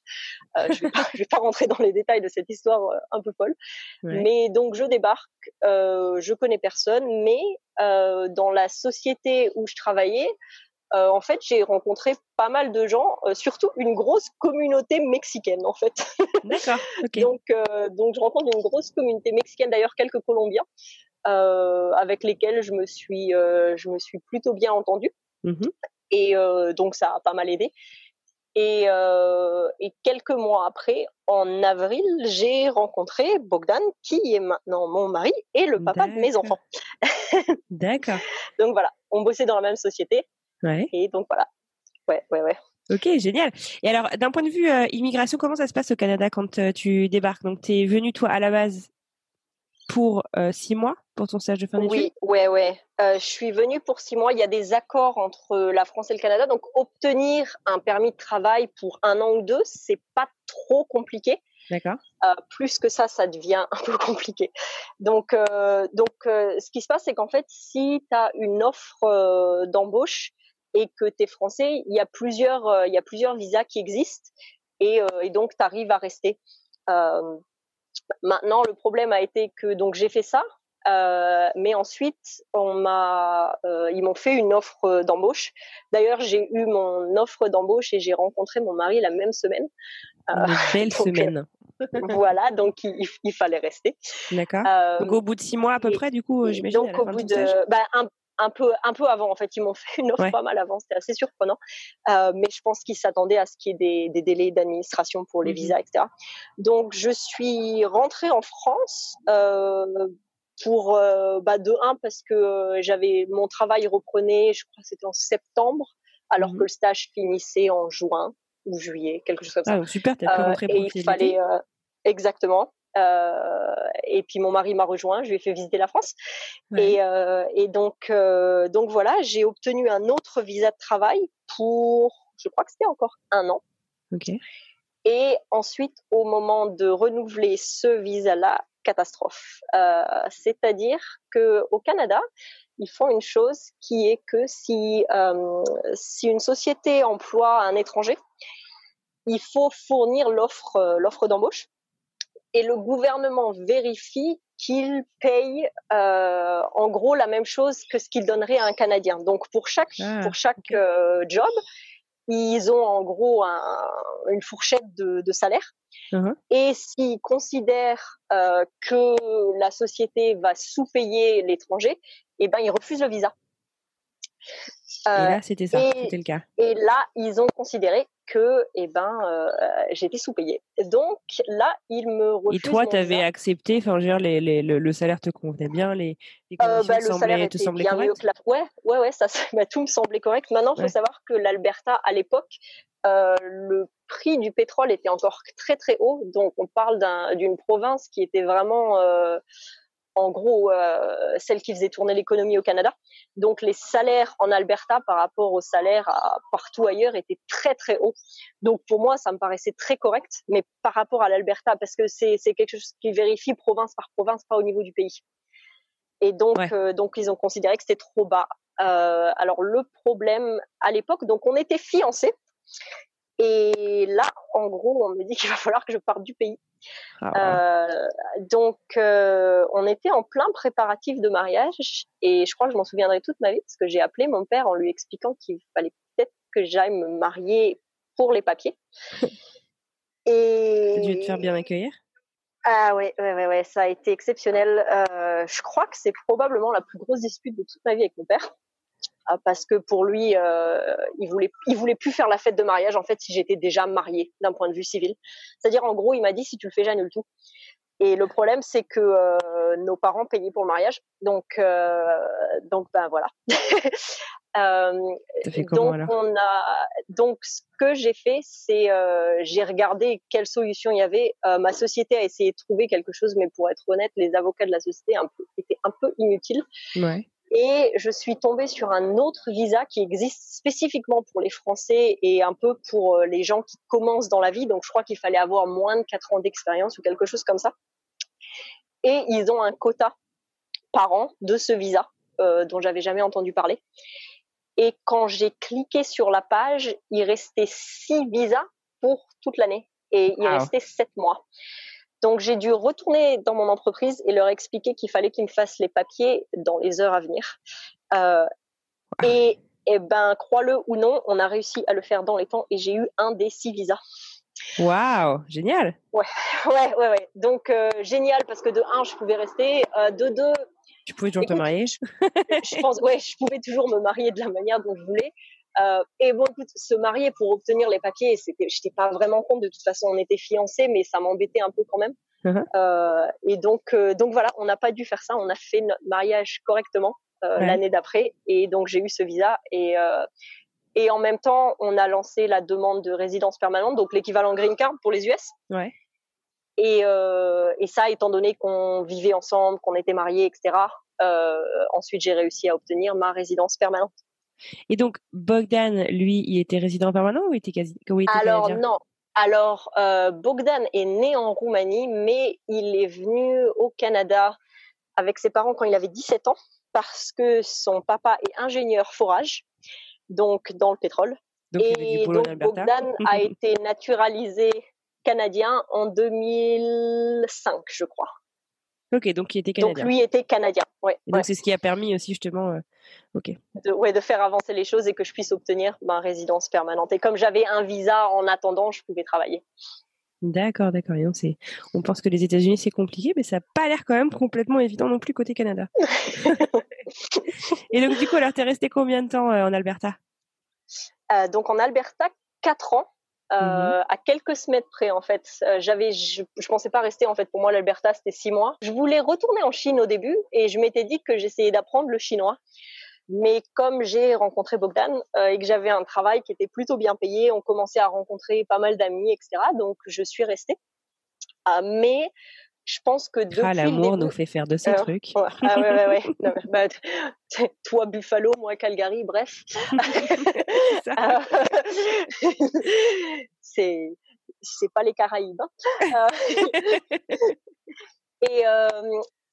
Speaker 3: euh, je vais je vais pas rentrer dans les détails de cette histoire euh, un peu folle.
Speaker 4: Ouais.
Speaker 3: Mais donc je débarque, euh, je connais personne, mais euh, dans la société où je travaillais, euh, en fait, j'ai rencontré pas mal de gens, euh, surtout une grosse communauté mexicaine, en fait.
Speaker 4: D'accord.
Speaker 3: Donc, euh, donc je rencontre une grosse communauté mexicaine, d'ailleurs quelques Colombiens, avec lesquels je me suis, euh, je me suis plutôt bien entendue.
Speaker 4: Mhm.
Speaker 3: Et euh, donc ça a pas mal aidé. Et, euh, et quelques mois après, en avril, j'ai rencontré Bogdan, qui est maintenant mon mari et le papa de mes enfants.
Speaker 4: D'accord.
Speaker 3: Donc voilà, on bossait dans la même société
Speaker 4: Ouais.
Speaker 3: et donc voilà. Ouais, ouais, ouais.
Speaker 4: Ok, génial. Et alors, d'un point de vue euh, immigration, comment ça se passe au Canada quand euh, tu débarques? Donc, tu es venu, toi, à la base pour euh, six mois, pour ton stage de fin d'études?
Speaker 3: Oui, ouais, ouais. Euh, je suis venue pour six mois. Il y a des accords entre la France et le Canada. Donc, obtenir un permis de travail pour un an ou deux, c'est pas trop compliqué.
Speaker 4: D'accord.
Speaker 3: Euh, plus que ça, ça devient un peu compliqué. Donc, donc ce qui se passe, c'est qu'en fait, si tu as une offre d'embauche et que tu es français, il y a plusieurs, il y a plusieurs visas qui existent et, et donc tu arrives à rester. Maintenant, le problème a été que donc j'ai fait ça, euh, mais ensuite on m'a, euh, ils m'ont fait une offre d'embauche. D'ailleurs, j'ai eu mon offre d'embauche et j'ai rencontré mon mari la même semaine. Euh,
Speaker 4: Une belle
Speaker 3: donc,
Speaker 4: semaine.
Speaker 3: voilà, donc il, il fallait rester.
Speaker 4: D'accord. Donc, au bout de six mois à peu près, du coup, j'imagine,
Speaker 3: donc au bout de bah, un, un peu, un peu avant. En fait, ils m'ont fait une offre pas mal avant. C'était assez surprenant. Euh, mais je pense qu'ils s'attendaient à ce qu'il y ait des, des délais d'administration pour les
Speaker 4: Mhm.
Speaker 3: visas, etc. Donc, je suis rentrée en France euh, pour euh, bah, de un parce que euh, j'avais mon travail reprenait, je crois que c'était en septembre, alors
Speaker 4: Mhm.
Speaker 3: que le stage finissait en juin ou juillet, quelque chose comme ça.
Speaker 4: Ah, super, tu as pu
Speaker 3: Euh,
Speaker 4: rentrer
Speaker 3: et il fallait euh, exactement. Euh, et puis mon mari m'a rejoint, je lui ai fait visiter la France.
Speaker 4: Ouais.
Speaker 3: Et, euh, et donc, euh, donc voilà, j'ai obtenu un autre visa de travail pour, je crois que c'était encore un an.
Speaker 4: Ok.
Speaker 3: Et ensuite, au moment de renouveler ce visa-là, catastrophe. Euh, C'est-à-dire que au Canada, ils font une chose qui est que si euh, si une société emploie un étranger, il faut fournir l'offre euh, l'offre d'embauche et le gouvernement vérifie qu'il paye euh, en gros la même chose que ce qu'il donnerait à un Canadien. Donc pour chaque
Speaker 4: Ah,
Speaker 3: pour chaque euh, job, ils ont en gros un- une fourchette de, de salaire.
Speaker 4: Mhm.
Speaker 3: Et s'ils considèrent euh, que la société va sous-payer l'étranger, eh ben ils refusent le visa.
Speaker 4: Et là, c'était ça, c'était le cas.
Speaker 3: et là, ils ont considéré que, eh ben, euh, j'étais sous-payée. Donc là, ils me
Speaker 4: Et
Speaker 3: refusent.
Speaker 4: toi, tu avais accepté, enfin, je veux dire, les, les- le, le salaire te convenait bien, les, les
Speaker 3: Euh,
Speaker 4: conditions
Speaker 3: bah,
Speaker 4: te
Speaker 3: le salaire
Speaker 4: te
Speaker 3: bien mieux
Speaker 4: correctes?
Speaker 3: que la. Ouais, ouais, ouais, ça, bah, tout me semblait correct. Maintenant, il faut savoir que l'Alberta, à l'époque, euh, le prix du pétrole était encore très très haut. Donc, on parle d'un- d'une province qui était vraiment, euh, en gros, euh, celle qui faisait tourner l'économie au Canada. Donc, les salaires en Alberta par rapport aux salaires à- partout ailleurs étaient très très hauts. Donc, pour moi, ça me paraissait très correct. Mais par rapport à l'Alberta, parce que c'est c'est quelque chose qui vérifie province par province, pas au niveau du pays. Et donc,
Speaker 4: Ouais.
Speaker 3: euh, donc ils ont considéré que c'était trop bas. Euh, alors le problème à l'époque, donc on était fiancés. Et là, en gros, on me dit qu'il va falloir que je parte du pays.
Speaker 4: Ah,
Speaker 3: Euh, donc, euh, on était en plein préparatif de mariage et je crois que je m'en souviendrai toute ma vie parce que j'ai appelé mon père en lui expliquant qu'il fallait peut-être que j'aille me marier pour les papiers. Et
Speaker 4: dû te faire bien accueillir?
Speaker 3: Ah ouais, ouais, ouais, ouais, ça a été exceptionnel. Euh, je crois que c'est probablement la plus grosse dispute de toute ma vie avec mon père. Ah, Parce que pour lui, euh, il voulait, il voulait plus faire la fête de mariage en fait si j'étais déjà mariée d'un point de vue civil. C'est-à-dire en gros, il m'a dit si tu le fais, j'annule tout. Et le problème, c'est que euh, nos parents payaient pour le mariage, donc euh, donc ben voilà. Euh,
Speaker 4: comment
Speaker 3: donc on a donc ce que j'ai fait c'est euh, j'ai regardé quelle solution il y avait Euh, ma société a essayé de trouver quelque chose mais pour être honnête les avocats de la société un peu, étaient un peu inutiles
Speaker 4: Ouais.
Speaker 3: Et je suis tombée sur un autre visa qui existe spécifiquement pour les Français et un peu pour euh, les gens qui commencent dans la vie donc je crois qu'il fallait avoir moins de 4 ans d'expérience ou quelque chose comme ça et ils ont un quota par an de ce visa euh, dont j'avais jamais entendu parler et quand j'ai cliqué sur la page, il restait six visas pour toute l'année. Et il
Speaker 4: Wow.
Speaker 3: restait sept mois. Donc j'ai dû retourner dans mon entreprise et leur expliquer qu'il fallait qu'ils me fassent les papiers dans les heures à venir. Euh, et, et ben, crois-le ou non, on a réussi à le faire dans les temps et j'ai eu un des six visas.
Speaker 4: Waouh, génial.
Speaker 3: Ouais, ouais, ouais. Donc euh, génial parce que de un, je pouvais rester. Euh, de deux,
Speaker 4: Tu pouvais toujours te marier
Speaker 3: je pense, ouais, je pouvais toujours me marier de la manière dont je voulais. Euh, et bon, écoute, se marier pour obtenir les papiers, c'était, j'étais pas vraiment compte. De toute façon, on était fiancés, mais ça m'embêtait un peu quand même.
Speaker 4: Mhm.
Speaker 3: Euh, et donc, euh, donc voilà, on n'a pas dû faire ça. On a fait notre mariage correctement
Speaker 4: Ouais.
Speaker 3: l'année d'après, et donc j'ai eu ce visa. Et et en même temps, on a lancé la demande de résidence permanente, donc l'équivalent green card pour les US.
Speaker 4: Ouais.
Speaker 3: Et, et ça, étant donné qu'on vivait ensemble, qu'on était mariés, etc. Ensuite, j'ai réussi à obtenir ma résidence permanente.
Speaker 4: Et donc, Bogdan, lui, il était résident permanent ou il était, quasi... il était
Speaker 3: Alors non. Alors euh, Bogdan est né en Roumanie, mais il est venu au Canada avec ses parents quand il avait 17 ans, parce que son papa est ingénieur forage, donc dans le pétrole.
Speaker 4: Donc,
Speaker 3: et donc. Bogdan a été naturalisé canadien en 2005, je crois.
Speaker 4: Ok, donc il était
Speaker 3: Donc
Speaker 4: canadien.
Speaker 3: lui était canadien. Ouais,
Speaker 4: Et donc,
Speaker 3: ouais.
Speaker 4: c'est ce qui a permis aussi, justement. euh, Ok.
Speaker 3: de, ouais, de faire avancer les choses et que je puisse obtenir ma résidence permanente. Et comme j'avais un visa en attendant, je pouvais travailler.
Speaker 4: D'accord, d'accord. Et on, pense que les États-Unis, c'est compliqué, mais ça n'a pas l'air quand même complètement évident non plus côté Canada. et donc, du coup, alors, tu es resté combien de temps en Alberta?
Speaker 3: Donc, en Alberta, 4 ans. Mmh à quelques semaines près en fait. j'avais, je, je, pensais pas rester en fait. Pour moi, l'Alberta c'était six mois. Je voulais retourner en Chine au début et je m'étais dit que j'essayais d'apprendre le chinois. Mais comme j'ai rencontré Bogdan euh, et que j'avais un travail qui était plutôt bien payé, on commençait à rencontrer pas mal d'amis, etc. Donc je suis restée. Euh, mais je pense que depuis
Speaker 4: ah, l'amour nous fait faire de ces euh, trucs.
Speaker 3: Ouais, ah ouais ouais ouais. non, bah, toi Buffalo, moi Calgary, bref. c'est c'est pas les Caraïbes. Hein. et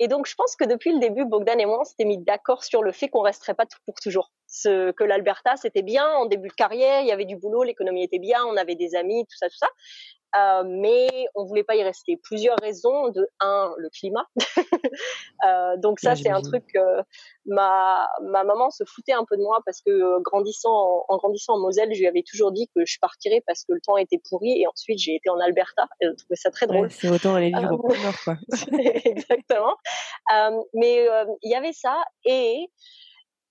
Speaker 3: et donc, je pense que depuis le début, Bogdan et moi, on s'était mis d'accord sur le fait qu'on resterait pas pour toujours. Ce, que l'Alberta, c'était bien en début de carrière, il y avait du boulot, l'économie était bien, on avait des amis, tout ça, tout ça. Euh, mais on voulait pas y rester. Plusieurs raisons. De un, le climat. euh, donc ça, c'est un truc. Euh, ma ma maman se foutait un peu de moi parce que euh, grandissant en, grandissant en Moselle, je lui avais toujours dit que je partirais parce que le temps était pourri. Et ensuite, j'ai été en Alberta. Elle trouvait ça très drôle.
Speaker 4: c'est autant aller vivre au nord, quoi.
Speaker 3: Exactement. mais il y avait ça. Et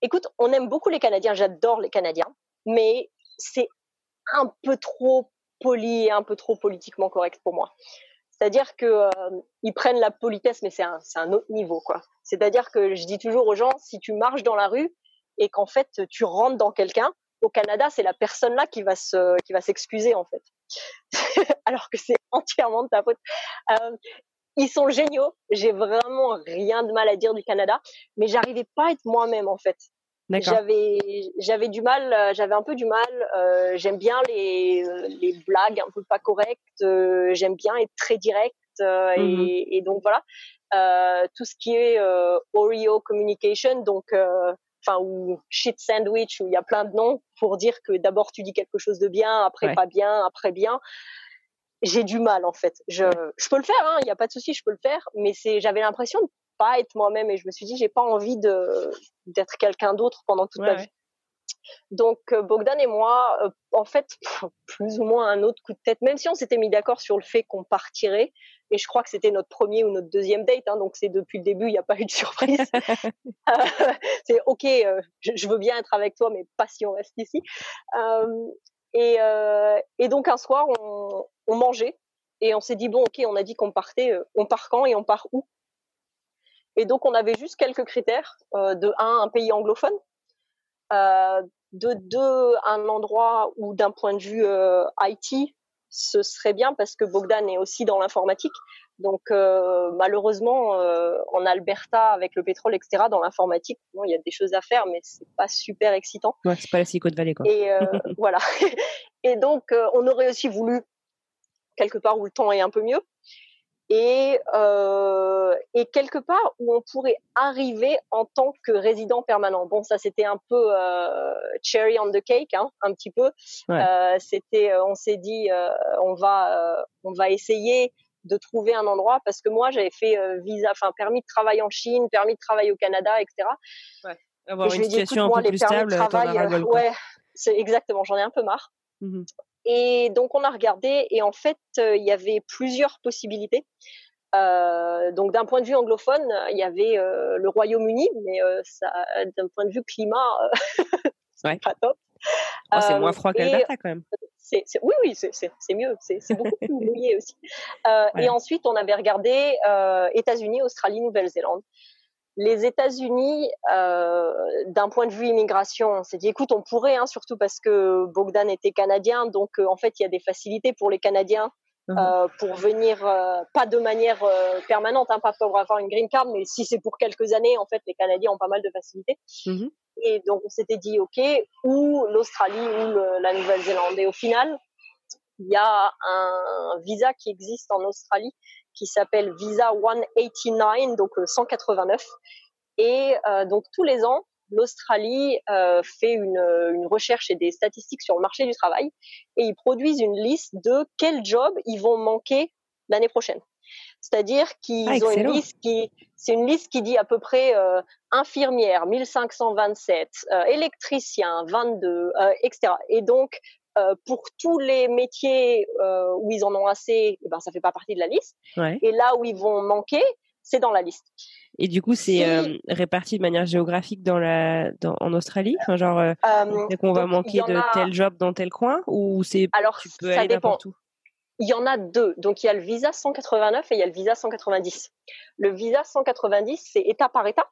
Speaker 3: écoute, on aime beaucoup les Canadiens. J'adore les Canadiens, mais c'est un peu trop poli et un peu trop politiquement correct pour moi. C'est-à-dire que euh, ils prennent la politesse, mais c'est un, autre niveau, quoi. C'est-à-dire que je dis toujours aux gens, si tu marches dans la rue et qu'en fait tu rentres dans quelqu'un, au Canada, c'est la personne là qui va se, qui va s'excuser en fait, alors que c'est entièrement de ta faute. Euh, ils sont géniaux. J'ai vraiment rien de mal à dire du Canada, mais j'arrivais pas à être moi-même en fait. J'avais j'avais du mal, euh, j'avais un peu du mal. Euh, j'aime bien les euh, les blagues un peu pas correctes. Euh, j'aime bien être très direct euh, et, mmh et, donc voilà. tout ce qui est Oreo communication, donc enfin ou shit sandwich où il y a plein de noms pour dire que d'abord tu dis quelque chose de bien, après pas bien, après bien. J'ai du mal en fait. Je, je peux le faire, il hein, n'y a pas de souci, je peux le faire, mais c'est j'avais l'impression de pas être moi-même et je me suis dit j'ai pas envie de d'être quelqu'un d'autre pendant toute ma vie. Donc euh, Bogdan et moi, euh, en fait, plus ou moins un autre coup de tête, même si on s'était mis d'accord sur le fait qu'on partirait, et je crois que c'était notre premier ou notre deuxième date, hein, donc c'est depuis le début, il n'y a pas eu de surprise. Euh, c'est ok, je, veux bien être avec toi, mais pas si on reste ici. et, et donc un soir, on, on mangeait et on s'est dit bon ok, on a dit qu'on partait, on part quand et on part où? Et donc, on avait juste quelques critères. Euh, de un, un pays anglophone. Euh, de deux, un endroit où, d'un point de vue euh, IT, ce serait bien parce que Bogdan est aussi dans l'informatique. Donc, euh, malheureusement, euh, en Alberta, avec le pétrole, etc., dans l'informatique, bon, il y a des choses à faire, mais c'est pas super excitant.
Speaker 4: Ouais, c'est pas la Silicon Valley, quoi.
Speaker 3: Et voilà. Et donc, on aurait aussi voulu quelque part où le temps est un peu mieux et, euh, et quelque part où on pourrait arriver en tant que résident permanent. Bon, ça c'était un peu euh, cherry on the cake, hein, un petit peu. Euh, c'était, on s'est dit, on va, on va essayer de trouver un endroit parce que moi j'avais fait visa, enfin permis de travail en Chine, permis de travail au Canada, etc.
Speaker 4: Ouais. Avoir une situation un peu plus stable.
Speaker 3: Travail, ouais, c'est exactement. J'en ai un peu marre. Mmh et donc on a regardé et en fait euh, il y avait plusieurs possibilités. Euh, donc d'un point de vue anglophone, il y avait euh, le Royaume-Uni, mais euh, d'un point de vue climat,
Speaker 4: c'est pas top. Oh, c'est moins froid qu'Alberta quand même.
Speaker 3: C'est, oui, oui, c'est mieux. C'est beaucoup plus mouillé aussi. Et ensuite, on avait regardé États-Unis, Australie, Nouvelle-Zélande les États-Unis, euh, d'un point de vue immigration, on s'est dit, écoute, on pourrait, hein, surtout parce que Bogdan était canadien, donc euh, en fait, il y a des facilités pour les Canadiens mhm. euh, pour venir, pas de manière permanente, hein, pas pour avoir une green card, mais si c'est pour quelques années, en fait, les Canadiens ont pas mal de facilités. Mhm. Et donc, on s'était dit, ok, ou l'Australie ou le, la Nouvelle-Zélande. Et au final, il y a un visa qui existe en Australie qui s'appelle Visa 189, donc 189. Euh, et euh, donc tous les ans, l'Australie euh, fait une, une, recherche et des statistiques sur le marché du travail et ils produisent une liste de quels jobs ils vont manquer l'année prochaine. C'est-à-dire qu'ils ah, ont une liste qui, c'est une liste qui dit à peu près euh, infirmière 1527, euh, électricien 22, etc. Et donc Euh, pour tous les métiers euh, où ils en ont assez, eh ben, ça fait pas partie de la liste.
Speaker 4: Ouais.
Speaker 3: Et là où ils vont manquer, c'est dans la liste.
Speaker 4: Et du coup, c'est euh, réparti de manière géographique dans la, dans, en Australie? Enfin, genre, c'est qu'on va manquer de
Speaker 3: a-
Speaker 4: tel job dans tel coin Ou c'est
Speaker 3: Alors,
Speaker 4: tu peux
Speaker 3: ça
Speaker 4: aller
Speaker 3: dépend.
Speaker 4: où?
Speaker 3: Il y en a deux. Donc, il y a le visa 189 et il y a le visa 190. Le visa 190, c'est État par État?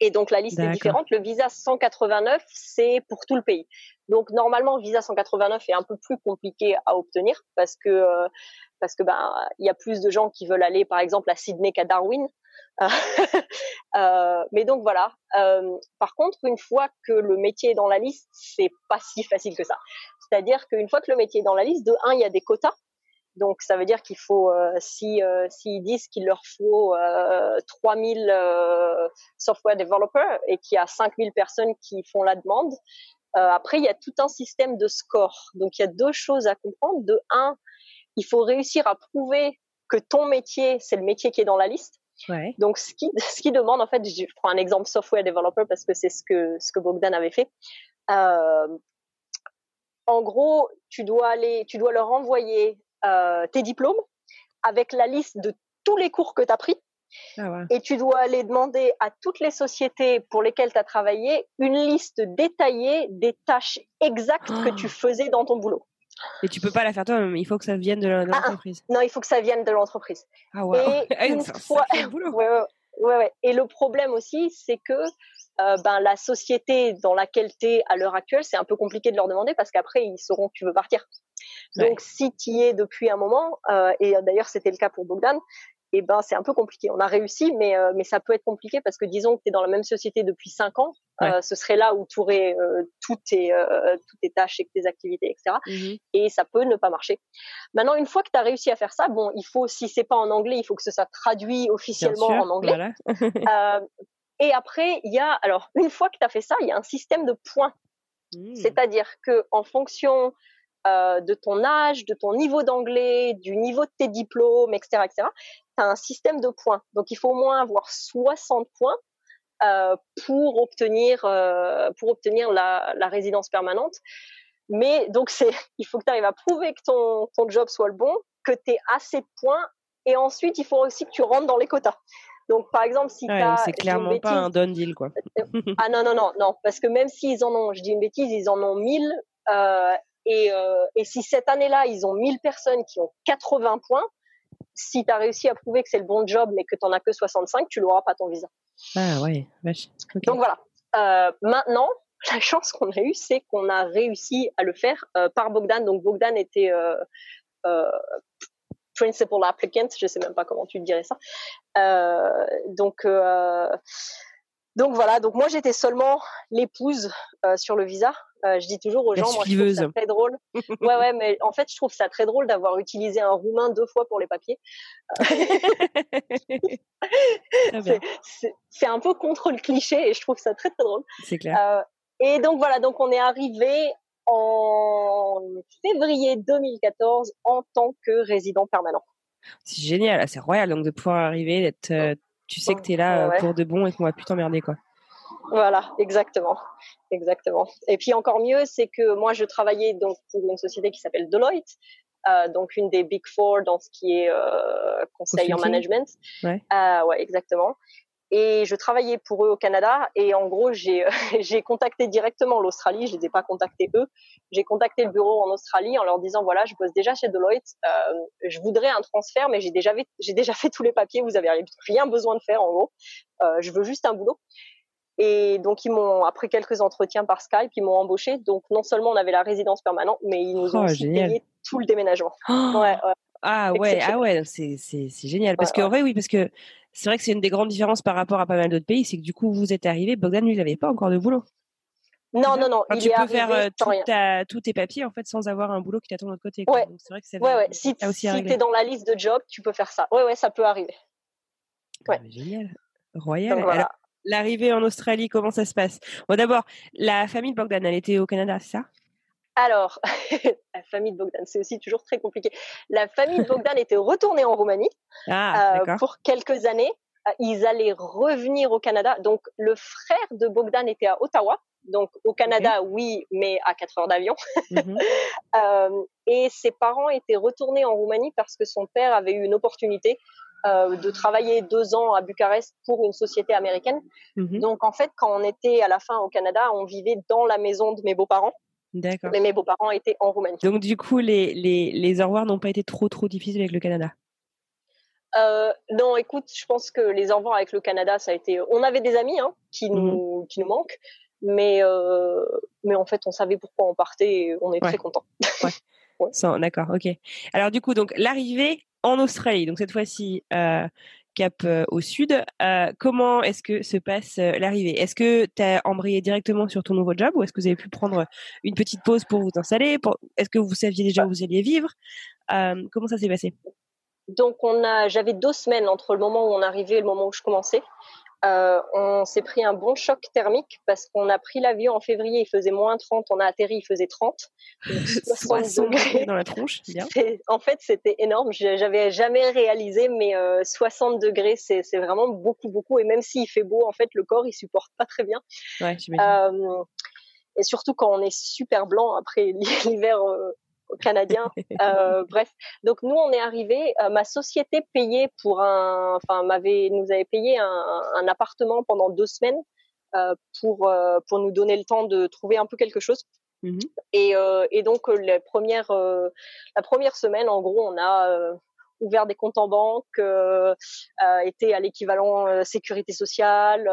Speaker 3: Et donc, la liste est différente. Le visa 189, c'est pour tout le pays. Donc, normalement, le visa 189 est un peu plus compliqué à obtenir parce que, euh, parce que, ben, il y a plus de gens qui veulent aller, par exemple, à Sydney qu'à Darwin. Euh, mais donc, voilà. Euh, par contre, une fois que le métier est dans la liste, c'est pas si facile que ça. C'est-à-dire qu'une fois que le métier est dans la liste, de un, il y a des quotas. Donc, ça veut dire qu'il faut, euh, si euh, s'ils disent qu'il leur faut euh, 3000 euh, software developers et qu'il y a 5000 personnes qui font la demande, après, il y a tout un système de score. Donc, il y a deux choses à comprendre. De un, il faut réussir à prouver que ton métier, c'est le métier qui est dans la liste.
Speaker 4: Ouais.
Speaker 3: Donc, ce qui, ce qui demande, en fait, je prends un exemple software developer parce que c'est ce que, ce que Bogdan avait fait. Euh, en gros, tu dois aller, tu dois leur envoyer euh, tes diplômes avec la liste de tous les cours que tu as pris
Speaker 4: Ah ouais.
Speaker 3: et tu dois aller demander à toutes les sociétés pour lesquelles tu as travaillé une liste détaillée des tâches exactes que tu faisais dans ton boulot.
Speaker 4: Et tu peux pas la faire toi-même, il faut que ça vienne de
Speaker 3: Ah, ah.
Speaker 4: l'entreprise.
Speaker 3: Non, il faut que ça vienne de l'entreprise.
Speaker 4: Ah ouais.
Speaker 3: Et
Speaker 4: Ah,
Speaker 3: une fois-
Speaker 4: boulot.
Speaker 3: Ouais, ouais, ouais. Et le problème aussi, c'est que euh, ben, la société dans laquelle tu es à l'heure actuelle, c'est un peu compliqué de leur demander parce qu'après, ils sauront que tu veux partir.
Speaker 4: Ouais.
Speaker 3: Donc, si tu y es depuis un moment, euh, et d'ailleurs, c'était le cas pour Bogdan, et ben, c'est un peu compliqué. On a réussi, mais, euh, mais ça peut être compliqué parce que disons que tu es dans la même société depuis cinq ans,
Speaker 4: Ouais.
Speaker 3: euh, ce serait là où tu aurais euh, toutes, tes, euh, toutes tes tâches et tes activités, etc
Speaker 4: Mhm.
Speaker 3: et ça peut ne pas marcher. Maintenant, une fois que tu as réussi à faire ça, bon, il faut, si c'est pas en anglais, il faut que ce soit traduit officiellement
Speaker 4: sûr,
Speaker 3: en anglais.
Speaker 4: Voilà.
Speaker 3: Et après, il y a, alors, une fois que tu as fait ça, il y a un système de points.
Speaker 4: Mhm.
Speaker 3: C'est-à-dire que en fonction euh, de ton âge, de ton niveau d'anglais, du niveau de tes diplômes, etc., etc., tu as un système de points. Donc, il faut au moins avoir 60 points euh, pour obtenir euh, pour obtenir la, la résidence permanente. Mais donc c'est il faut que tu arrives à prouver que ton ton job soit le bon, que tu aies assez de points et ensuite il faut aussi que tu rentres dans les quotas. Donc par exemple si
Speaker 4: Ouais,
Speaker 3: tu
Speaker 4: c'est clairement pas un done deal quoi.
Speaker 3: ah non, non, non, non, parce que même s'ils en ont, je dis une bêtise, ils en ont 1000, euh, et, euh, et si cette année-là, ils ont 1000 personnes qui ont 80 points, si tu as réussi à prouver que c'est le bon job, mais que tu n'en as que 65, tu l'auras pas ton visa.
Speaker 4: Ah ouais, vache. Ok.
Speaker 3: Donc voilà. Euh, maintenant, la chance qu'on a eue, c'est qu'on a réussi à le faire par Bogdan. Donc Bogdan était principal applicant, je sais même pas comment tu dirais ça. Euh, donc euh, donc voilà. Donc moi j'étais seulement l'épouse euh, sur le visa. Je dis toujours aux gens, moi je trouve ça très drôle. Ouais ouais, mais en fait je trouve ça très drôle d'avoir utilisé un roumain deux fois pour les papiers. C'est un peu contre le cliché et je trouve ça très très drôle.
Speaker 4: c'est clair.
Speaker 3: Et donc voilà, donc on est arrivé en février 2014 en tant que résident permanent.
Speaker 4: C'est génial, ah, c'est royal donc de pouvoir arriver, d'être, euh, tu sais que tu es là euh,
Speaker 3: Ouais.
Speaker 4: pour de bon et qu'on va plus t'emmerder quoi.
Speaker 3: Voilà, exactement, exactement. Et puis encore mieux, c'est que moi je travaillais donc pour une société qui s'appelle Deloitte, euh, donc une des Big Four dans ce qui est euh, conseil en management.
Speaker 4: Ouais.
Speaker 3: Euh, ouais, exactement. Et je travaillais pour eux au Canada et en gros j'ai j'ai contacté directement l'Australie, je les ai pas contactés eux, j'ai contacté le bureau en Australie en leur disant voilà je bosse déjà chez Deloitte, euh, je voudrais un transfert mais j'ai déjà fait- j'ai déjà fait tous les papiers, vous avez rien besoin de faire en gros, Euh, je veux juste un boulot. Et donc ils m'ont après quelques entretiens par Skype, ils m'ont embauché. Donc non seulement on avait la résidence permanente, mais ils nous ont
Speaker 4: Oh,
Speaker 3: aussi
Speaker 4: génial.
Speaker 3: payé tout le déménagement.
Speaker 4: Oh,
Speaker 3: Ouais, ouais.
Speaker 4: Ah ouais, ah ouais, c'est c'est c'est génial parce
Speaker 3: Ouais,
Speaker 4: que en vrai oui parce que c'est vrai que c'est une des grandes différences par rapport à pas mal d'autres pays, c'est que du coup vous êtes arrivé, Bogdan lui il avait pas encore de boulot.
Speaker 3: Non, non, non,
Speaker 4: Enfin,
Speaker 3: il
Speaker 4: tu
Speaker 3: est
Speaker 4: peux faire euh, tout ta- tous tes papiers en fait sans avoir un boulot qui t'attend de l'autre côté.
Speaker 3: Ouais.
Speaker 4: Donc c'est vrai que c'est
Speaker 3: Ouais, ouais. Si,
Speaker 4: régler.
Speaker 3: t'es dans la liste de jobs, tu peux faire ça. Ouais, ouais, ça peut arriver. ouais.
Speaker 4: Ah, génial, royal.
Speaker 3: Voilà.
Speaker 4: L'arrivée en Australie, comment ça se passe? Bon d'abord la famille de Bogdan, elle était au Canada, c'est ça?
Speaker 3: Alors, la famille de Bogdan, c'est aussi toujours très compliqué. La famille de Bogdan était retournée en Roumanie
Speaker 4: Ah
Speaker 3: euh, pour quelques années. ils allaient revenir au Canada. Donc le frère de Bogdan était à Ottawa. Donc au Canada, oui, mais à 4 heures d'avion. Mhm. et ses parents étaient retournés en Roumanie parce que son père avait eu une opportunité euh, de travailler deux ans à Bucarest pour une société américaine. Mhm. Donc en fait, quand on était à la fin au Canada, on vivait dans la maison de mes beaux-parents. D'accord. Mais mes beaux-parents étaient en Roumanie.
Speaker 4: Donc du coup, les, les, les au revoir n'ont pas été trop trop difficiles avec le Canada?
Speaker 3: Euh, non, écoute, je pense que les au revoir avec le Canada, ça a été. On avait des amis hein, qui mhm. nous qui nous manquent, mais euh, mais en fait, on savait pourquoi on partait et on est très content.
Speaker 4: Ouais. ouais. D'accord, ok. Alors du coup, donc l'arrivée, en Australie. Donc cette fois-ci, euh, cap euh, au sud. Euh, comment est-ce que se passe l'arrivée? Est-ce que tu as embrayé directement sur ton nouveau job ou est-ce que vous avez pu prendre une petite pause pour vous installer Est-ce que vous saviez déjà où vous alliez vivre? Comment ça s'est passé?
Speaker 3: Donc j'avais deux semaines entre le moment où on arrivait et le moment où je commençais. Euh, on s'est pris un bon choc thermique parce qu'on a pris l'avion en février, il faisait moins 30, on a atterri, il faisait 30.
Speaker 4: 60 degrés dans la tronche, bien.
Speaker 3: En fait, c'était énorme. J'avais jamais réalisé, mais 60 euh, degrés, c'est vraiment beaucoup, beaucoup. Et même s'il fait beau, en fait, le corps, il supporte pas très bien.
Speaker 4: Ouais, euh,
Speaker 3: et surtout quand on est super blanc après l'hiver canadien. Euh, bref, donc nous on est arrivé. Euh, ma société payait pour un, enfin m'avait, nous avait payé un, un, appartement pendant deux semaines euh, pour euh, pour nous donner le temps de trouver un peu quelque chose. Mmh et, euh, et donc la première la première semaine, en gros, on a ouvert des comptes en banque, euh, euh, était à l'équivalent euh, sécurité sociale,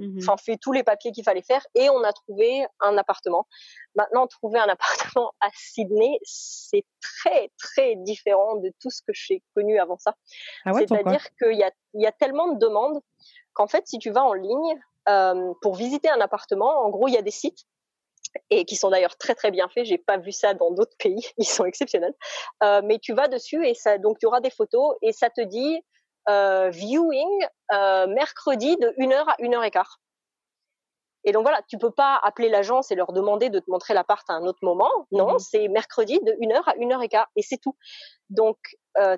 Speaker 3: mmh enfin fait tous les papiers qu'il fallait faire et on a trouvé un appartement. Maintenant, trouver un appartement à Sydney, c'est très très différent de tout ce que j'ai connu avant ça.
Speaker 4: Ah
Speaker 3: C'est-à-dire qu'il y a, y a tellement de demandes qu'en fait, si tu vas en ligne pour visiter un appartement, en gros, il y a des sites et qui sont d'ailleurs très très bien faits. J'ai pas vu ça dans d'autres pays, ils sont exceptionnels. Euh, mais tu vas dessus et ça, donc tu auras des photos et ça te dit euh, viewing euh, mercredi de 1h à 1h15. Et donc voilà, tu peux pas appeler l'agence et leur demander de te montrer l'appart à un autre moment. Non, mhm. c'est mercredi de 1h à 1h15 et c'est tout. Donc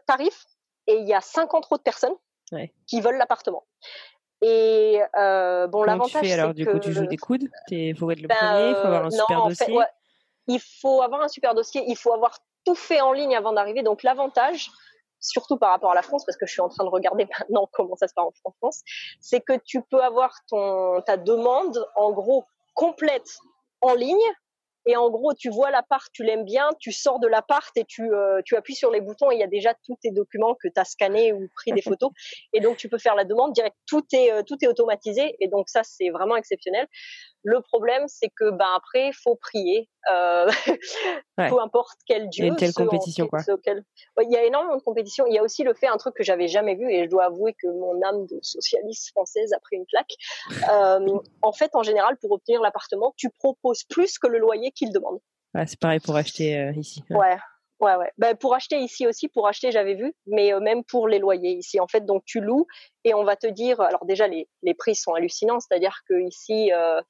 Speaker 3: tarif et il y a 50 autres personnes ouais. qui veulent l'appartement. Et euh, bon, l'avantage.
Speaker 4: Tu fais alors du coup, tu joues des coudes? Il faut être le ben, premier. Il faut avoir un super dossier?
Speaker 3: Il faut avoir un super dossier. Il faut avoir tout fait en ligne avant d'arriver. Donc l'avantage, surtout par rapport à la France, parce que je suis en train de regarder maintenant comment ça se passe en France, c'est que tu peux avoir ton ta demande en gros complète en ligne et en gros, tu vois l'appart, tu l'aimes bien, tu sors de l'appart et tu, euh, tu appuies sur les boutons et il y a déjà tous tes documents que tu as scannés ou pris des photos. Et donc, tu peux faire la demande direct. Tout est, euh, tout est automatisé. Et donc, ça, c'est vraiment exceptionnel. Le problème, c'est que ben après, faut prier, euh, peu importe quel dieu.
Speaker 4: Il y a une telle compétition, quoi.
Speaker 3: il y a énormément de compétition. Il y a aussi le fait, un truc que j'avais jamais vu, et je dois avouer que mon âme de socialiste française a pris une claque. Euh, en fait, en général, pour obtenir l'appartement, tu proposes plus que le loyer qu'il demande.
Speaker 4: c'est pareil pour acheter euh, ici.
Speaker 3: Ouais. Ouais, ouais. Ben, pour acheter ici aussi, pour acheter, j'avais vu, mais euh, même pour les loyers ici, en fait, donc tu loues et on va te dire, alors déjà les, les prix sont hallucinants, c'est-à-dire que ici, euh,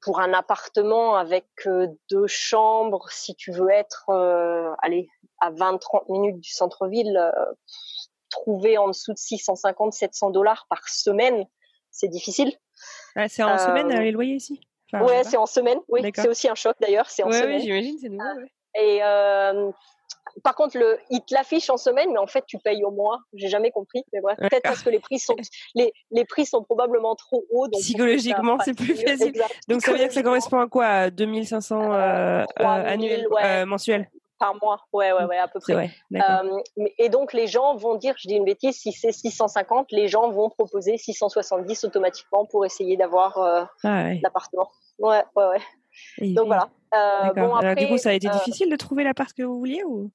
Speaker 3: pour un appartement avec euh, deux chambres, si tu veux être, allez, à 20-30 minutes du centre-ville, trouver en dessous de 650-700 dollars par semaine, c'est difficile.
Speaker 4: Ah, c'est en semaine les loyers ici?
Speaker 3: ouais, c'est en semaine. Oui, c'est aussi un choc d'ailleurs. C'est en semaine.
Speaker 4: Oui, j'imagine, c'est nouveau. Ouais.
Speaker 3: Et euh, par contre, le, il te l'affiche en semaine, mais en fait, tu payes au mois. J'ai jamais compris. Mais bref, peut-être parce que les prix sont, les, les prix sont probablement trop hauts. Donc
Speaker 4: Psychologiquement, c'est plus facile. Donc, ça veut dire que ça correspond à quoi? À 2500 euh, euh, euh annuels, ouais. mensuels
Speaker 3: par mois, ouais, ouais, ouais, à peu près. euh, et donc les gens vont dire, je dis une bêtise, si c'est 650, les gens vont proposer 670 automatiquement pour essayer d'avoir euh, ah ouais. l'appartement. Ouais, ouais, ouais. Donc voilà.
Speaker 4: Euh, bon, après, du coup, ça a été euh, difficile de trouver l'appart que vous vouliez ou?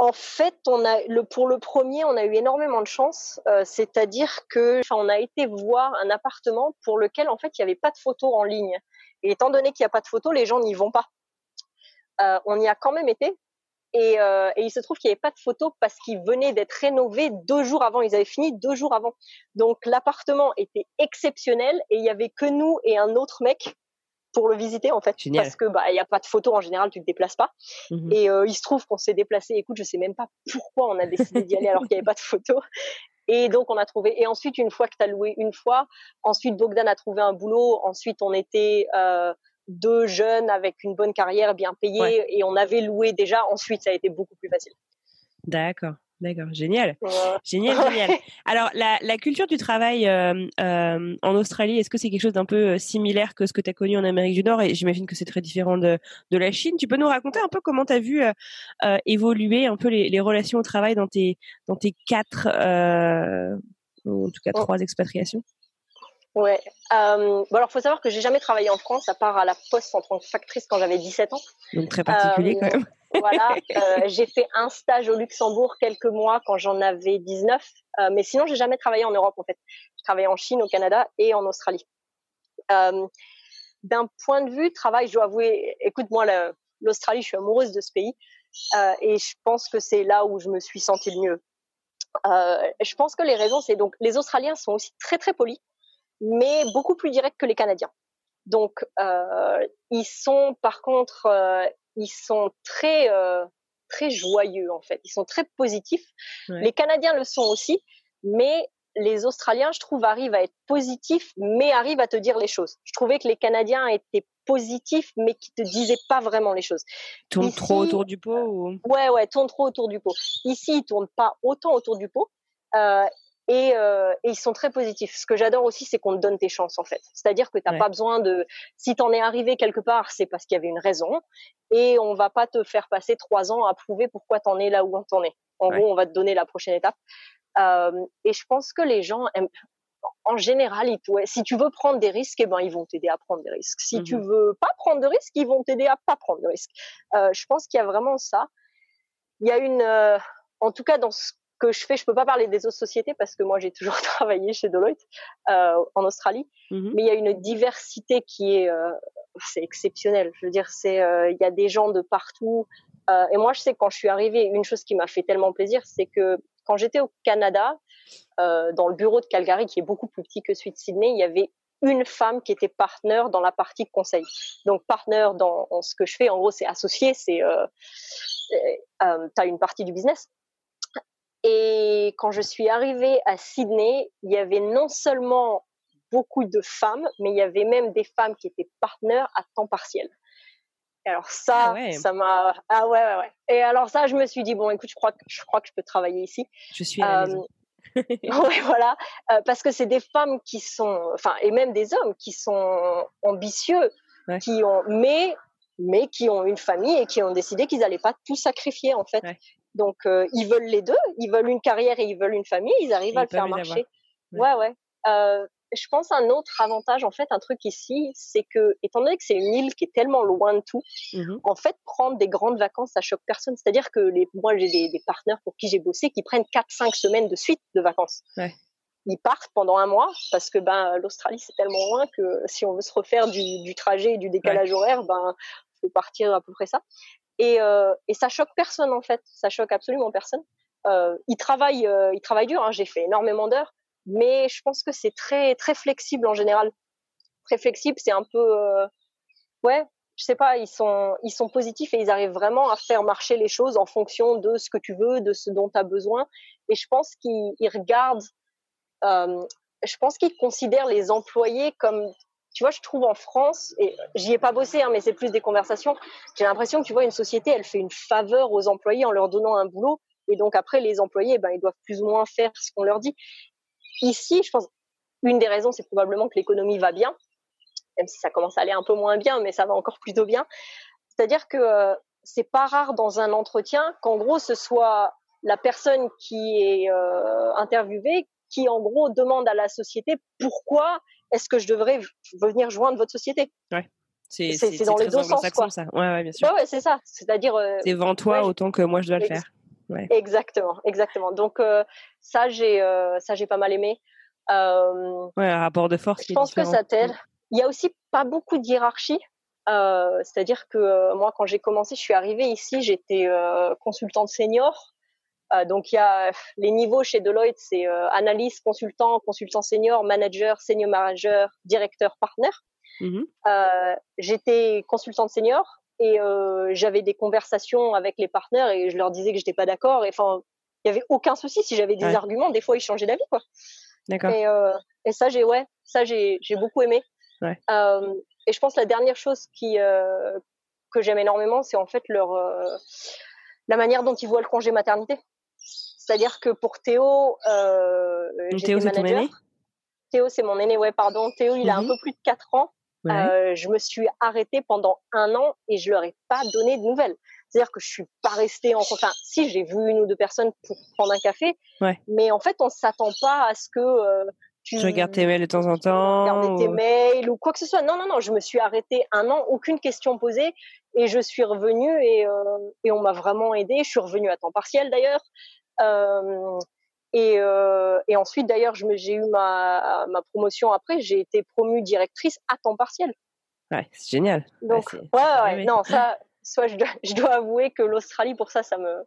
Speaker 3: En fait, on a le pour le premier, on a eu énormément de chance, euh, c'est-à-dire que on a été voir un appartement pour lequel en fait il n'y avait pas de photos en ligne. Et étant donné qu'il n'y a pas de photos, les gens n'y vont pas. Euh, on y a quand même été. Et, euh, et il se trouve qu'il n'y avait pas de photos parce qu'il venait d'être rénové deux jours avant. Ils avaient fini deux jours avant. Donc l'appartement était exceptionnel et il y avait que nous et un autre mec pour le visiter en fait parce que bah il y a pas de photos en général tu te déplaces pas mmh et euh, il se trouve qu'on s'est déplacé écoute je sais même pas pourquoi on a décidé d'y aller alors qu'il y avait pas de photos Et donc, on a trouvé. Et ensuite, une fois que tu as loué une fois, ensuite, Bogdan a trouvé un boulot. Ensuite, on était euh, deux jeunes avec une bonne carrière, bien payée, et on avait loué déjà. Ensuite, ça a été beaucoup plus facile.
Speaker 5: D'accord. D'accord, génial. Génial, génial. Alors, la, la, culture du travail euh, euh, en Australie, est-ce que c'est quelque chose d'un peu euh, similaire que ce que tu as connu en Amérique du Nord? Et j'imagine que c'est très différent de, de, la Chine. Tu peux nous raconter un peu comment tu as vu euh, évoluer un peu les, les, relations au travail dans tes, dans tes quatre, ou en tout cas trois expatriations?
Speaker 3: Ouais. Euh, bon alors, faut savoir que j'ai jamais travaillé en France, à part à la Poste en tant que factrice quand j'avais 17 ans.
Speaker 5: Donc très particulier quand même.
Speaker 3: voilà. Euh, j'ai fait un stage au Luxembourg quelques mois quand j'en avais 19, euh, mais sinon j'ai jamais travaillé en Europe en fait. J'ai travaillé en Chine, au Canada et en Australie. Euh, D'un point de vue travail, je dois avouer, écoute moi l'Australie, je suis amoureuse de ce pays euh, et je pense que c'est là où je me suis sentie le mieux. Euh, je pense que les raisons, c'est donc les Australiens sont aussi très très polis mais beaucoup plus direct que les Canadiens. Donc, euh, ils sont, par contre, euh, ils sont très, euh, très joyeux en fait. Ils sont très positifs. Ouais. Les Canadiens le sont aussi, mais les Australiens, je trouve, arrivent à être positifs, mais arrivent à te dire les choses. Je trouvais que les Canadiens étaient positifs, mais qui te disaient pas vraiment les choses.
Speaker 5: Tournent trop autour du pot ou...
Speaker 3: Ouais, ouais, tournent trop autour du pot. Ici, ils tournent pas autant autour du pot. Euh, et, euh, et, ils sont très positifs. Ce que j'adore aussi, c'est qu'on te donne tes chances en fait. C'est-à-dire que tu n'as ouais. pas besoin de. Si t'en es arrivé quelque part, c'est parce qu'il y avait une raison, et on va pas te faire passer trois ans à prouver pourquoi t'en es là où t'en es. En ouais. gros, on va te donner la prochaine étape. Euh, et je pense que les gens aiment. En général, ils si tu veux prendre des risques, eh ben ils vont t'aider à prendre des risques. Si mmh. tu veux pas prendre de risques, ils vont t'aider à pas prendre de risques. Euh, je pense qu'il y a vraiment ça. Il y a une, euh, en tout cas dans ce que je fais, je peux pas parler des autres sociétés parce que moi j'ai toujours travaillé chez Deloitte euh, en Australie, mmh. mais il y a une diversité qui est, euh, c'est exceptionnel. Je veux dire, c'est, euh, il y a des gens de partout. Euh, et moi, je sais que quand je suis arrivée, une chose qui m'a fait tellement plaisir, c'est que quand j'étais au Canada, dans le bureau de Calgary, qui est beaucoup plus petit que celui de Sydney, il y avait une femme qui était partenaire dans la partie conseil. Donc partenaire dans, dans ce que je fais, en gros, c'est associé, c'est euh, tu as une partie du business, et quand je suis arrivée à Sydney, il y avait non seulement beaucoup de femmes, mais il y avait même des femmes qui étaient partenaires à temps partiel. Et alors ça, ah ouais. ça m'a ah ouais, ouais ouais. Et alors ça, je me suis dit bon, écoute, je crois que je crois que je peux travailler ici.
Speaker 5: Je suis à la
Speaker 3: ouais, voilà, euh, parce que c'est des femmes qui sont, enfin, et même des hommes qui sont ambitieux, ouais. qui ont, mais mais qui ont une famille et qui ont décidé qu'ils n'allaient pas tout sacrifier en fait. Ouais. Donc, euh, ils veulent les deux. Ils veulent une carrière et ils veulent une famille. Ils arrivent à le faire marcher. Ouais, ouais. Euh, je pense un autre avantage, en fait, un truc ici, c'est que, étant donné que c'est une île qui est tellement loin de tout, mmh. en fait, prendre des grandes vacances, ça choque personne. C'est-à-dire que les, moi, j'ai des, des, partenaires pour qui j'ai bossé qui prennent 4-5 semaines de suite de vacances.
Speaker 5: Ouais.
Speaker 3: Ils partent pendant un mois parce que ben l'Australie c'est tellement loin que si on veut se refaire du, du trajet et du décalage ouais. horaire, ben faut partir à peu près ça. Et, euh, et ça choque personne en fait, ça choque absolument personne. Euh, ils travaillent, euh, ils travaillent dur. Hein. J'ai fait énormément d'heures, mais je pense que c'est très très flexible en général. Très flexible, c'est un peu, ouais, je sais pas, ils sont ils sont positifs et ils arrivent vraiment à faire marcher les choses en fonction de ce que tu veux, de ce dont tu as besoin. Et je pense qu'ils regardent, je pense qu'ils considèrent les employés comme tu vois, je trouve en France, et j'y ai pas bossé, hein, mais c'est plus des conversations, j'ai l'impression que tu vois, une société, elle fait une faveur aux employés en leur donnant un boulot, et donc après, les employés, ben, ils doivent plus ou moins faire ce qu'on leur dit. Ici, je pense, une des raisons, c'est probablement que l'économie va bien, même si ça commence à aller un peu moins bien, mais ça va encore plutôt bien. C'est-à-dire que euh, c'est pas rare dans un entretien qu'en gros, ce soit la personne qui est euh, interviewée qui, en gros, demande à la société pourquoi est-ce que je devrais venir joindre votre société?
Speaker 5: Ouais.
Speaker 3: C'est dans les deux sens, quoi.
Speaker 5: Ça. Ouais, ouais, bien sûr.
Speaker 3: Ouais, c'est ça. C'est-à-dire. Euh,
Speaker 5: c'est vends toi autant que moi je dois le faire.
Speaker 3: Exactement, exactement. Donc euh, ça, j'ai euh, ça j'ai pas mal aimé.
Speaker 5: Euh, ouais, un rapport de force.
Speaker 3: Je pense que ça t'aide. Il y a aussi pas beaucoup de hiérarchie. C'est-à-dire que moi, quand j'ai commencé, je suis arrivée ici, j'étais consultante senior. Euh, donc il y a les niveaux chez Deloitte, c'est euh, analyste, consultant, consultant senior, manager, senior manager, directeur, partenaire. Mmh. Euh, J'étais consultante senior et euh, j'avais des conversations avec les partenaires et je leur disais que j'étais pas d'accord. Et enfin, il y avait aucun souci. Si j'avais des arguments, des fois, ils changeaient d'avis, quoi.
Speaker 4: D'accord.
Speaker 3: Et, euh, et, ça, j'ai ouais, ça j'ai beaucoup aimé.
Speaker 4: Ouais.
Speaker 3: Euh, et je pense la dernière chose qui euh, que j'aime énormément, c'est en fait leur euh, la manière dont ils voient le congé maternité. C'est-à-dire que pour Théo, euh,
Speaker 4: Théo c'est ton aîné?
Speaker 3: Théo c'est mon aîné, ouais, pardon. Théo, il a un mhm. peu plus de 4 ans. Euh, je me suis arrêtée pendant un an et je leur ai pas donné de nouvelles. C'est-à-dire que je suis pas restée en enfin si j'ai vu une ou deux personnes pour prendre un café,
Speaker 4: ouais.
Speaker 3: mais en fait on s'attend pas à ce que euh,
Speaker 4: tu regardes tes mails de temps en temps,
Speaker 3: regardes tes mails ou quoi que ce soit. Non non non, je me suis arrêtée un an, aucune question posée et je suis revenue et euh, et on m'a vraiment aidée. Je suis revenue à temps partiel d'ailleurs. Euh, et, euh, et, ensuite, d'ailleurs, j'ai eu ma, ma promotion après. J'ai été promue directrice à temps partiel.
Speaker 4: Ouais, c'est génial.
Speaker 3: Donc, ouais, ouais, non, ça, soit je dois, je dois avouer que l'Australie, pour ça, ça me.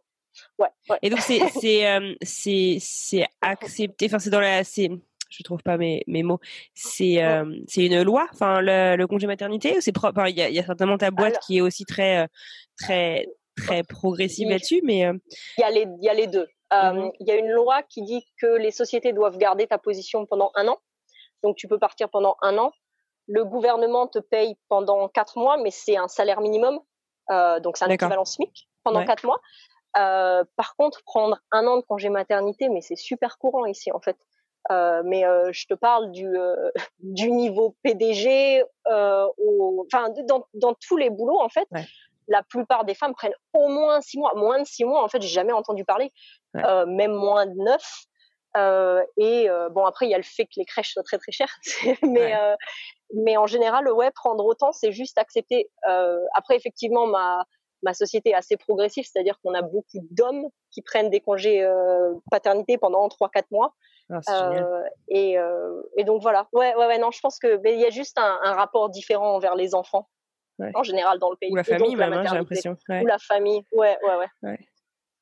Speaker 3: Ouais. ouais.
Speaker 4: Et donc, c'est c'est euh, accepté. Enfin, c'est dans la. Je trouve pas mes, mes mots. C'est euh, c'est une loi, enfin le, le congé maternité. C'est propre? Il y a, y a, certainement ta boîte qui est aussi très très très progressive là-dessus, mais
Speaker 3: il y a les il y a les deux. Mmh il y a une loi qui dit que les sociétés doivent garder ta position pendant un an. Donc tu peux partir pendant un an. Le gouvernement te paye pendant quatre mois, mais c'est un salaire minimum. Euh, donc c'est un équivalent SMIC pendant quatre mois. Euh, par contre, prendre un an de congé maternité, mais c'est super courant ici en fait. Euh, mais euh, je te parle du, euh, du niveau PDG, au, enfin dans, dans tous les boulots en fait.
Speaker 4: Ouais.
Speaker 3: La plupart des femmes prennent au moins six mois, moins de six mois. En fait, j'ai jamais entendu parler, même moins de neuf. Euh, et euh, bon après il y a le fait que les crèches soient très très chères mais euh, mais en général ouais prendre autant c'est juste accepter après effectivement ma ma société est assez progressive c'est-à-dire qu'on a beaucoup d'hommes qui prennent des congés paternité pendant 3 4 mois
Speaker 4: ah,
Speaker 3: et et donc voilà ouais ouais ouais non je pense que il y a juste un, un, rapport différent envers les enfants en général dans le pays
Speaker 4: ou la famille même hein, j'ai l'impression
Speaker 3: ou la famille ouais ouais ouais,
Speaker 4: ouais.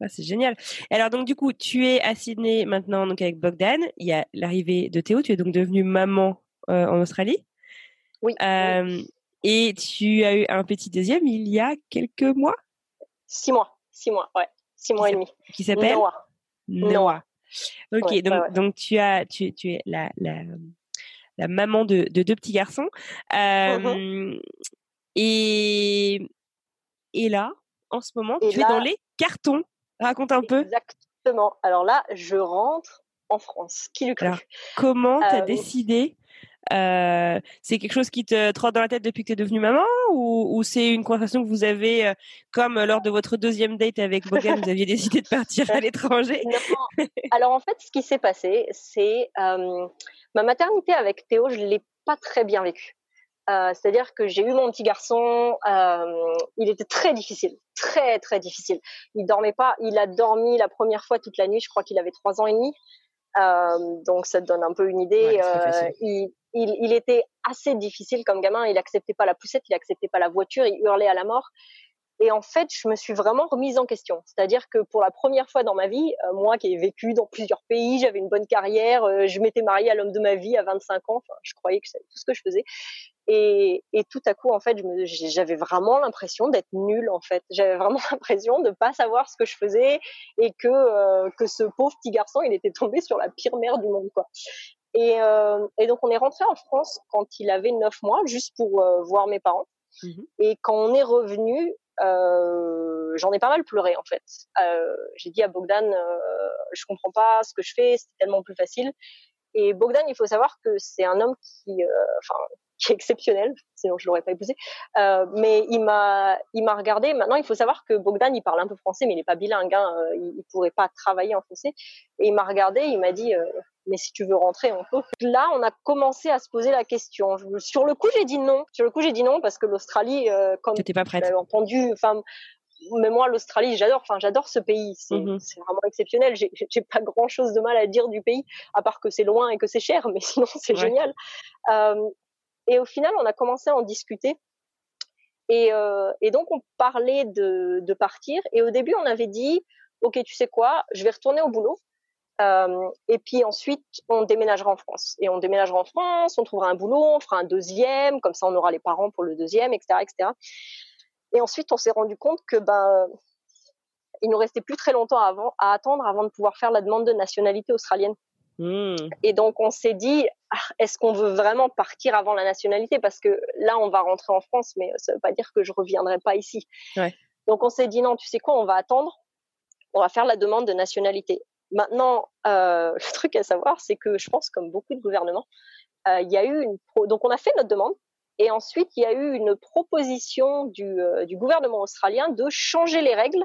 Speaker 4: Ah, c'est génial. Alors donc du coup, tu es à Sydney maintenant donc avec Bogdan. Il y a l'arrivée de Théo. Tu es donc devenue maman euh, en Australie.
Speaker 3: Oui,
Speaker 4: euh, Et tu as eu un petit deuxième il y a quelques mois?
Speaker 3: Six mois. Six mois. Ouais. Six mois et demi.
Speaker 4: Qui s'appelle?
Speaker 3: Noah.
Speaker 4: Noah. Ok. donc donc tu as tu tu es la la la maman de, de deux petits garçons. Euh, mm-hmm. Et et là, en ce moment, tu es dans les cartons Raconte un peu.
Speaker 3: Exactement. Alors là, je rentre en France. Qui le cru?
Speaker 4: Comment tu as euh, décidé euh, c'est quelque chose qui te trotte dans la tête depuis que tu es devenue maman ou, c'est une conversation que vous avez, euh, comme lors de votre deuxième date avec Bogan, vous aviez décidé de partir à l'étranger?
Speaker 3: Alors en fait, ce qui s'est passé, c'est ma maternité avec Théo, je l'ai pas très bien vécue. Euh, c'est-à-dire que j'ai eu mon petit garçon, euh, il était très difficile, très très difficile. Il dormait pas, il a dormi la première fois toute la nuit, je crois qu'il avait trois ans et demi. Euh, donc ça te donne un peu une idée. il, il, il, était assez difficile comme gamin, il acceptait pas la poussette, il acceptait pas la voiture, il hurlait à la mort. Et en fait, je me suis vraiment remise en question. C'est-à-dire que pour la première fois dans ma vie, euh, moi qui ai vécu dans plusieurs pays, j'avais une bonne carrière, euh, je m'étais mariée à l'homme de ma vie à 25 ans, enfin, je croyais que c'était tout ce que je faisais. Et, et tout à coup, en fait, j'avais vraiment l'impression d'être nulle, en fait. J'avais vraiment l'impression de pas savoir ce que je faisais et que, euh, que ce pauvre petit garçon, il était tombé sur la pire mère du monde, quoi. Et, et donc, on est rentré en France quand il avait 9 mois, juste pour voir mes parents. Mmh et quand on est revenu, euh, j'en ai pas mal pleuré en fait. Euh, j'ai dit à Bogdan, euh, je comprends pas ce que je fais, c'est tellement plus facile. Et Bogdan, il faut savoir que c'est un homme qui, euh, qui est exceptionnel, sinon je l'aurais pas épousé. Euh, mais il m'a, il m'a regardé. Maintenant, il faut savoir que Bogdan, il parle un peu français, mais il est pas bilingue. Hein, il, il pourrait pas travailler en français. Et il m'a regardé, il m'a dit, mais si tu veux rentrer, on peut. Là, on a commencé à se poser la question. Sur le coup, j'ai dit non. Sur le coup, j'ai dit non parce que l'Australie, euh, comme
Speaker 4: tu pas prête.
Speaker 3: entendu, enfin, mais moi, l'Australie, j'adore. Enfin, j'adore ce pays. Mmh c'est vraiment exceptionnel. J'ai pas grand chose de mal à dire du pays, à part que c'est loin et que c'est cher, mais sinon, c'est génial. Euh, et au final, on a commencé à en discuter. Et, euh, donc, on parlait de, de partir. Et au début, on avait dit, OK, tu sais quoi, je vais retourner au boulot. Euh, et puis ensuite, on déménagera en France. Et on déménagera en France, on trouvera un boulot, on fera un deuxième, comme ça on aura les parents pour le deuxième, etc. etc. Et ensuite, on s'est rendu compte que ben, il nous restait plus très longtemps avant, à attendre avant de pouvoir faire la demande de nationalité australienne.
Speaker 4: Mmh.
Speaker 3: Et donc on s'est dit, ah, est-ce qu'on veut vraiment partir avant la nationalité? Parce que là, on va rentrer en France, mais ça veut pas dire que je reviendrai pas ici.
Speaker 4: Ouais.
Speaker 3: Donc on s'est dit, non, tu sais quoi, on va attendre, on va faire la demande de nationalité. Maintenant, euh, le truc à savoir, c'est que je pense, comme beaucoup de gouvernements, euh, il y a eu une pro... donc on a fait notre demande, et ensuite il y a eu une proposition du, euh, du gouvernement australien de changer les règles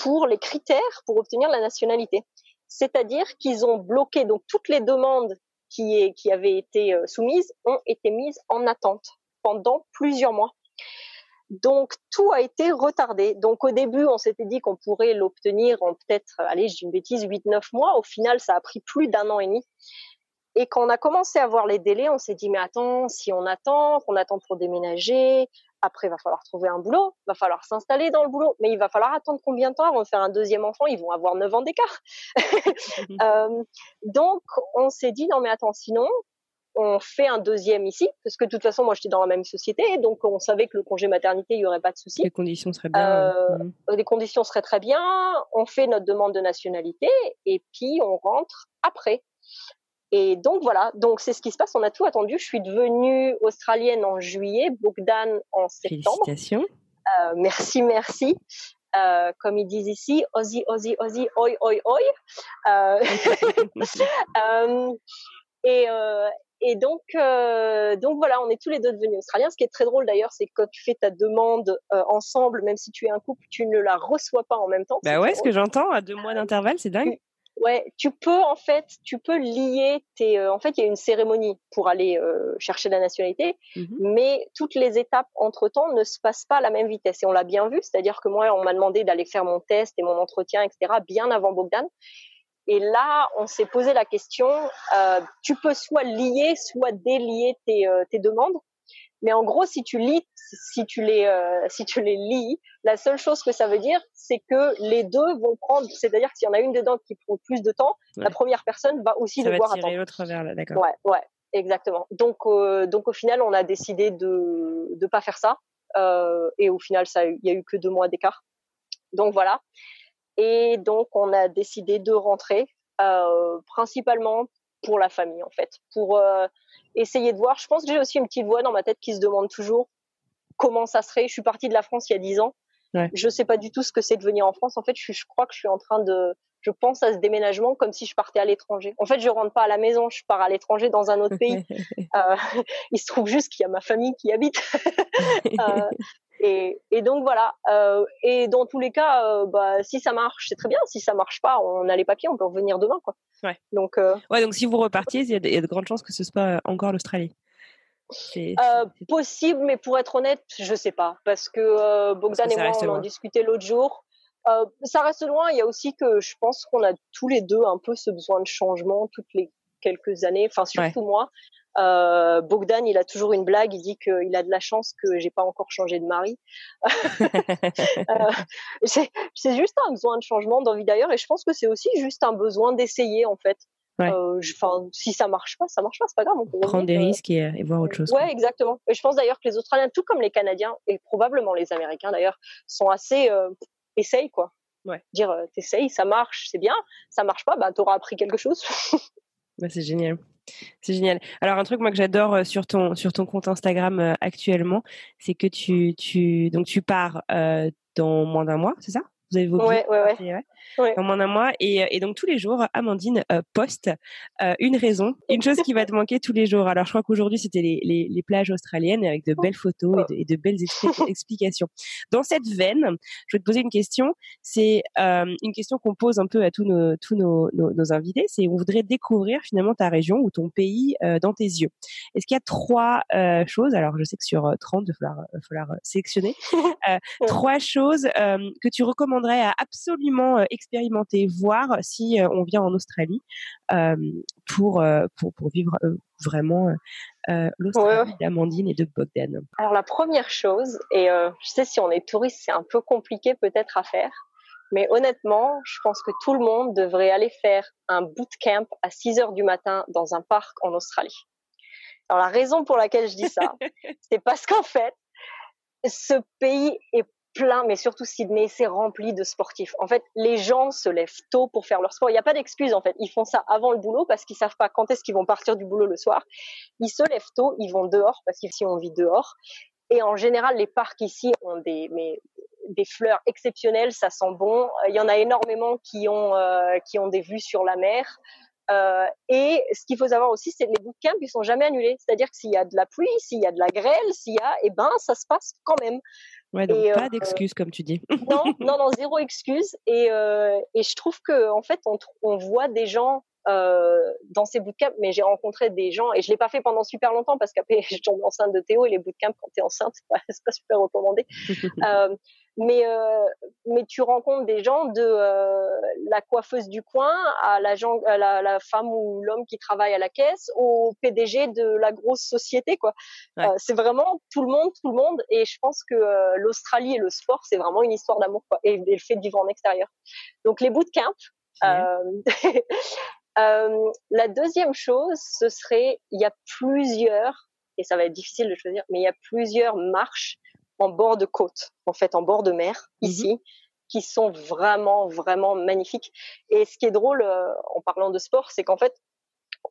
Speaker 3: pour les critères pour obtenir la nationalité. C'est-à-dire qu'ils ont bloqué donc toutes les demandes qui, avaient été euh, soumises ont été mises en attente pendant plusieurs mois. Donc tout a été retardé. Donc au début, on s'était dit qu'on pourrait l'obtenir en peut-être, allez, j'ai une bêtise, 8-9 mois. Au final, ça a pris plus d'un an et demi. Et quand on a commencé à voir les délais, on s'est dit, mais attends, si on attend, qu'on attend pour déménager, après, il va falloir trouver un boulot, il va falloir s'installer dans le boulot, mais il va falloir attendre combien de temps avant de faire un deuxième enfant? Ils vont avoir 9 ans d'écart. euh, donc, on s'est dit, non mais attends, sinon, on fait un deuxième ici, parce que de toute façon, moi, j'étais dans la même société, donc on savait que le congé maternité, il y aurait pas de souci.
Speaker 4: Les conditions seraient bien.
Speaker 3: Euh, Les conditions seraient très bien. On fait notre demande de nationalité et puis on rentre après. Et donc voilà, donc c'est ce qui se passe. On a tout attendu. Je suis devenue australienne en juillet, Bogdan en septembre.
Speaker 4: Félicitations.
Speaker 3: Euh, merci, merci. Euh, comme ils disent ici, Aussie, Aussie, Aussie, oi, oi, oi. Euh, et, et donc, donc voilà, on est tous les deux devenus australiens. Ce qui est très drôle d'ailleurs, c'est que quand tu fais ta demande ensemble, même si tu es un couple, tu ne la reçois pas en même temps.
Speaker 4: Bah ouais, ce que j'entends à deux mois d'intervalle, c'est dingue.
Speaker 3: Ouais, tu peux en fait, tu peux lier tes. Euh, en fait, il y a une cérémonie pour aller euh, chercher la nationalité,
Speaker 4: Mhm.
Speaker 3: mais toutes les étapes entre temps ne se passent pas à la même vitesse. Et on l'a bien vu, c'est-à-dire que moi, on m'a demandé d'aller faire mon test et mon entretien, etc., bien avant Bogdan. Et là, on s'est posé la question. euh, tu peux soit lier, soit délier tes, euh, tes demandes. Mais en gros, si tu lis, si tu les, euh, si tu les lis, la seule chose que ça veut dire, c'est que les deux vont prendre. C'est-à-dire que s'il y en a une dedans qui prend plus de temps,
Speaker 4: Ouais.
Speaker 3: la première personne va aussi
Speaker 4: Ça va
Speaker 3: devoir
Speaker 4: tirer
Speaker 3: attendre.
Speaker 4: l'autre vers là, d'accord.
Speaker 3: Ouais, ouais, exactement. Donc, euh, donc au final, on a décidé de de pas faire ça. Euh, et au final, ça, il y a eu que deux mois d'écart. Donc voilà. Et donc, on a décidé de rentrer, principalement pour la famille, en fait, pour essayer de voir. Je pense que j'ai aussi une petite voix dans ma tête qui se demande toujours comment ça serait. Je suis partie de la France il y a dix ans.
Speaker 4: Ouais.
Speaker 3: Je sais pas du tout ce que c'est de venir en France. En fait, je crois que je suis en train de, je pense à ce déménagement comme si je partais à l'étranger. En fait, je rentre pas à la maison, je pars à l'étranger dans un autre pays. Euh, il se trouve juste qu'il y a ma famille qui habite. Euh, et, et donc voilà. Euh, et dans tous les cas, euh, bah, si ça marche, c'est très bien. Si ça marche pas, on a les papiers, on peut revenir demain, quoi.
Speaker 4: Ouais.
Speaker 3: Donc euh,
Speaker 4: ouais, donc si vous repartiez, il y, a de- il y a de grandes chances que ce soit encore l'Australie.
Speaker 3: Possible, mais pour être honnête, je sais pas, parce que Bogdan
Speaker 4: Parce que ça
Speaker 3: et moi, on en discutait l'autre jour. Ça reste loin. Il y a aussi que je pense qu'on a tous les deux un peu ce besoin de changement toutes les quelques années. Enfin, surtout moi. Euh, Bogdan, il a toujours une blague. Il dit qu'il a de la chance que j'ai pas encore changé de mari. Euh, c'est juste un besoin de changement, d'envie d'ailleurs, et je pense que c'est aussi juste un besoin d'essayer en fait.
Speaker 4: Ouais.
Speaker 3: Euh, si ça marche pas, ça marche pas, c'est pas grave. On peut
Speaker 4: Prendre des risques et, et voir autre chose. quoi.
Speaker 3: Ouais, exactement. Et je pense d'ailleurs que les Australiens, tout comme les Canadiens et probablement les Américains d'ailleurs, sont assez euh, essaye quoi.
Speaker 4: Ouais.
Speaker 3: Dire t'essayes, ça marche, c'est bien. Ça marche pas, bah t'auras appris quelque chose.
Speaker 4: Bah, c'est génial. C'est génial. Alors un truc moi que j'adore euh, sur ton sur ton compte Instagram euh, actuellement, c'est que tu donc tu pars euh, dans moins d'un mois, c'est ça? Vous avez vos
Speaker 3: Ouais, ouais, ouais.
Speaker 4: Dans moins d'un mois et, et donc tous les jours Amandine euh, poste euh, une raison, une chose qui va te manquer tous les jours. Alors je crois qu'aujourd'hui c'était les, les les plages australiennes avec de belles photos et de, et de belles expli- explications. Dans cette veine, je vais te poser une question. C'est euh, une question qu'on pose un peu à tous nos tous nos, nos, nos invités. C'est on voudrait découvrir finalement ta région ou ton pays dans tes yeux. Est-ce qu'il y a trois choses? Alors je sais que sur euh, 30, il va falloir, sélectionner trois choses que tu recommanderais à absolument euh, expérimenter, voir si euh, on vient en Australie euh, pour, pour pour vivre vraiment euh, l'Australie
Speaker 3: Ouais,
Speaker 4: d'Amandine et de Bogdan.
Speaker 3: Alors la première chose, et euh, je sais si on est touriste, c'est un peu compliqué peut-être à faire, mais honnêtement, je pense que tout le monde devrait aller faire un bootcamp à 6 heures du matin dans un parc en Australie. Alors la raison pour laquelle je dis ça, c'est parce qu'en fait, ce pays est plein, mais surtout Sydney, c'est rempli de sportifs. En fait, les gens se lèvent tôt pour faire leur sport. Il n'y a pas d'excuse, en fait. Ils font ça avant le boulot parce qu'ils savent pas quand est-ce qu'ils vont partir du boulot le soir. Ils se lèvent tôt, ils vont dehors parce qu'ici on vit dehors. Et en général, les parcs ici ont des, fleurs exceptionnelles, ça sent bon. Il y en a énormément qui ont, euh, des vues sur la mer. Euh, et ce qu'il faut savoir aussi, c'est que les bootcamps, ils sont jamais annulés. C'est-à-dire que s'il y a de la pluie, s'il y a de la grêle, s'il y a, eh ben, ça se passe quand même.
Speaker 4: Ouais, donc pas d'excuses comme tu dis.
Speaker 3: non, non, non, zéro excuse. Et, et je trouve que en fait, on, on voit des gens dans ces bootcamps, mais j'ai rencontré des gens et je l'ai pas fait pendant super longtemps parce qu'après je tombe enceinte de Théo et les bootcamps quand tu es enceinte c'est pas, pas super recommandé. euh, mais euh, mais tu rencontres des gens de euh, la coiffeuse du coin à la, à la, la femme ou l'homme qui travaille à la caisse au PDG de la grosse société quoi. Ouais. Euh, c'est vraiment tout le monde tout le monde et je pense que euh, l'Australie et le sport c'est vraiment une histoire d'amour et, et, le fait de vivre en extérieur. Donc les bootcamps. Euh, la deuxième chose, ce serait, il y a plusieurs, et ça va être difficile de choisir, mais il y a plusieurs marches en bord de côte, en fait, en bord de mer, mm -hmm. ici, qui sont vraiment, vraiment magnifiques. Et ce qui est drôle, euh, en parlant de sport, c'est qu'en fait,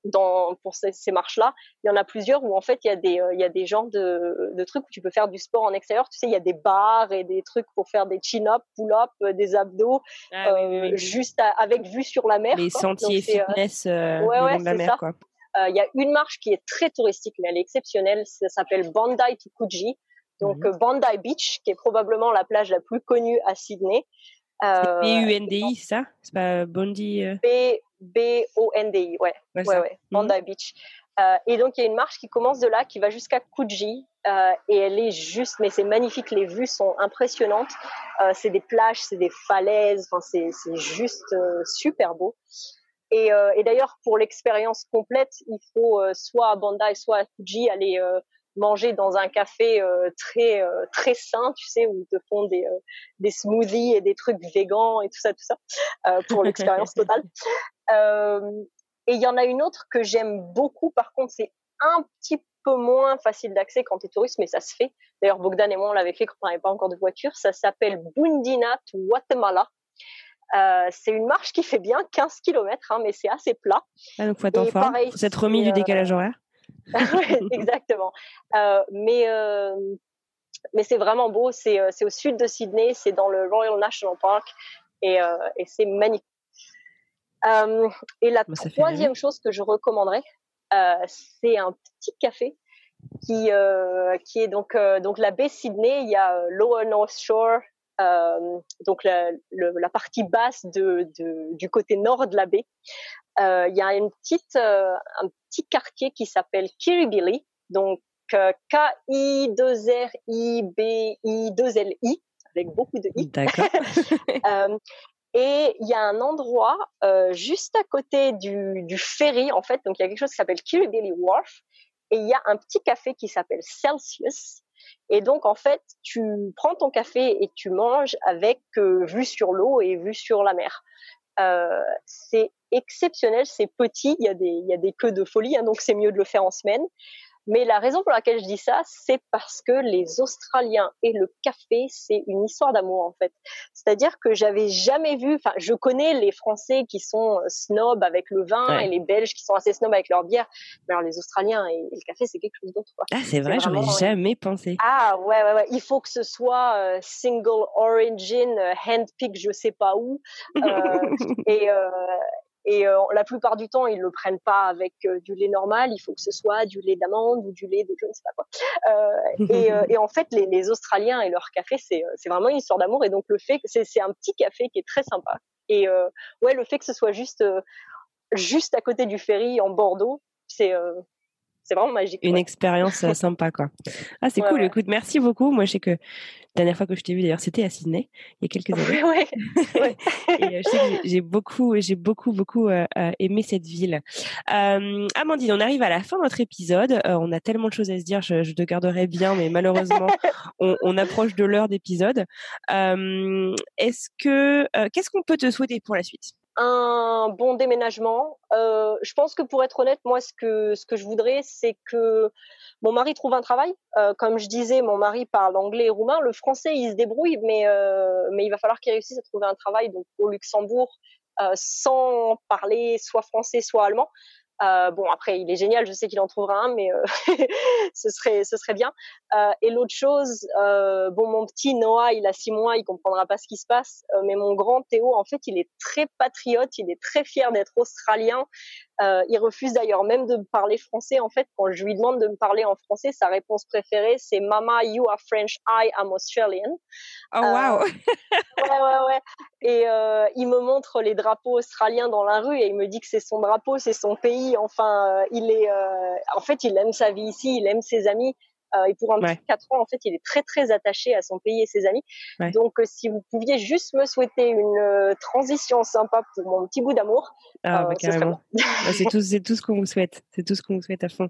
Speaker 3: dans, pour ces, ces marches-là, il y en a plusieurs où en fait il y a des, euh, il y a des genres de, de trucs où tu peux faire du sport en extérieur. Tu sais, il y a des bars et des trucs pour faire des chin-up, pull-up, euh, des abdos, ah, euh, oui, oui. juste à, avec vue sur la mer.
Speaker 4: Les
Speaker 3: quoi.
Speaker 4: sentiers
Speaker 3: Donc,
Speaker 4: fitness
Speaker 3: euh, ouais, ouais,
Speaker 4: de la mer.
Speaker 3: Il y a une marche qui est très touristique, mais elle est exceptionnelle. Ça s'appelle to Coogee. Donc mmh. Bondi Beach, qui est probablement la plage la plus connue à Sydney.
Speaker 4: Euh, B-U-N-D-I, ça? C'est pas Bondi euh...
Speaker 3: B B-O-N-D-I, ouais. Ouais, ouais, ouais. Bondi mmh. Beach. Euh, et donc, il y a une marche qui commence de là, qui va jusqu'à Coogee. Euh, et elle est juste, mais c'est magnifique. Les vues sont impressionnantes. Euh, c'est des plages, c'est des falaises. Enfin, c'est, juste super beau. Et, et d'ailleurs, pour l'expérience complète, il faut soit à Bondi, soit à Coogee aller manger dans un café euh, très euh, très sain, tu sais, où ils te font des euh, des smoothies et des trucs végans et tout ça, tout ça, pour l'expérience totale. et il y en a une autre que j'aime beaucoup. Par contre, c'est un petit peu moins facile d'accès quand tu es touriste, mais ça se fait. D'ailleurs, Bogdan et moi, on l'avait fait quand on n'avait pas encore de voiture. Ça s'appelle Bundina to Guatemala. Euh, c'est une marche qui fait bien 15 km, hein, mais c'est assez plat.
Speaker 4: Ah, donc faut être en forme. Faut s'être remis du décalage horaire.
Speaker 3: exactement. Euh, mais euh, mais c'est vraiment beau. C'est c'est au sud de Sydney. C'est dans le Royal National Park et, euh, et c'est magnifique. Euh, et la
Speaker 4: bah,
Speaker 3: troisième chose que je recommanderais, euh, c'est un petit café qui qui est donc donc la baie Sydney. Il y a Lower North Shore. Donc la, le, la partie basse de, de, du côté nord de la baie, il y a une petite, un petit quartier qui s'appelle Kirribilli, donc euh, K-I-2-R-I-B-I-2-L-I, avec beaucoup de I.
Speaker 4: D'accord.
Speaker 3: euh, et il y a un endroit euh, juste à côté du, du ferry, en fait, donc il y a quelque chose qui s'appelle Kirribilli Wharf, et il y a un petit café qui s'appelle Celsius. Et donc, en fait, tu prends ton café et tu manges avec euh, vue sur l'eau et vue sur la mer. Euh, c'est exceptionnel, c'est petit, il y a des, y a des queues de folie, hein, donc c'est mieux de le faire en semaine. Mais la raison pour laquelle je dis ça, c'est parce que les Australiens et le café, c'est une histoire d'amour en fait. C'est-à-dire que j'avais jamais vu, enfin, je connais les Français qui sont snobs avec le vin ouais. et les Belges qui sont assez snobs avec leur bière, mais alors les Australiens et, et le café, c'est quelque chose d'autre.
Speaker 4: Ah, c'est vrai, j'en ai jamais pensé.
Speaker 3: Ah ouais, ouais, ouais. Il faut que ce soit euh, single origin, euh, handpick, je sais pas où, euh, et euh, et euh, la plupart du temps, ils le prennent pas avec euh, du lait normal. Il faut que ce soit du lait d'amande ou du lait de je ne sais pas quoi. Euh, et, euh, et, en fait, les, les, Australiens et leur café, c'est vraiment une histoire d'amour. Et donc le fait que c'est un petit café qui est très sympa. Et ouais, le fait que ce soit juste juste à côté du ferry en Bordeaux, c'est c'est vraiment magique.
Speaker 4: Une
Speaker 3: ouais.
Speaker 4: expérience sympa, quoi. Ah, c'est ouais, cool. Ouais. Écoute, merci beaucoup. Moi, je sais que la dernière fois que je t'ai vu, d'ailleurs, c'était à Sydney, il y a quelques années. Et euh, je sais que j'ai beaucoup, j'ai beaucoup, beaucoup euh, aimé cette ville. Euh, Amandine, on arrive à la fin de notre épisode. Euh, on a tellement de choses à se dire. Je, je te garderai bien, mais malheureusement, on, on, approche de l'heure d'épisode. Est-ce que, qu'est-ce qu'on peut te souhaiter pour la suite?
Speaker 3: Un bon déménagement. Euh, je pense que pour être honnête, moi, ce que ce que je voudrais, c'est que mon mari trouve un travail. Euh, comme je disais, mon mari parle anglais et roumain. Le français, il se débrouille, mais euh, mais il va falloir qu'il réussisse à trouver un travail donc au Luxembourg sans parler soit français soit allemand. Euh, bon, après, il est génial, je sais qu'il en trouvera un, mais euh, ce serait, ce serait bien. Euh, et l'autre chose, euh, bon, mon petit Noah, il a six mois, il comprendra pas ce qui se passe, euh, mais mon grand Théo, en fait, il est très patriote, il est très fier d'être australien. Euh, il refuse d'ailleurs même de parler français. En fait, quand je lui demande de me parler en français, sa réponse préférée, c'est "Mama, you are French, I am Australian."
Speaker 2: Oh wow.
Speaker 3: ouais, ouais, ouais. Et il me montre les drapeaux australiens dans la rue et il me dit que c'est son drapeau, c'est son pays Enfin, euh, il est, euh, en fait, il aime sa vie ici, il aime ses amis. Euh, et pour un petit 4 ans, en fait, il est très très attaché à son pays et ses amis. Donc, si vous pouviez juste me souhaiter une transition sympa pour mon petit bout d'amour,
Speaker 2: ah, bah. Bah, c'est tout, c'est tout ce qu'on vous souhaite. C'est tout ce qu'on vous souhaite à fond.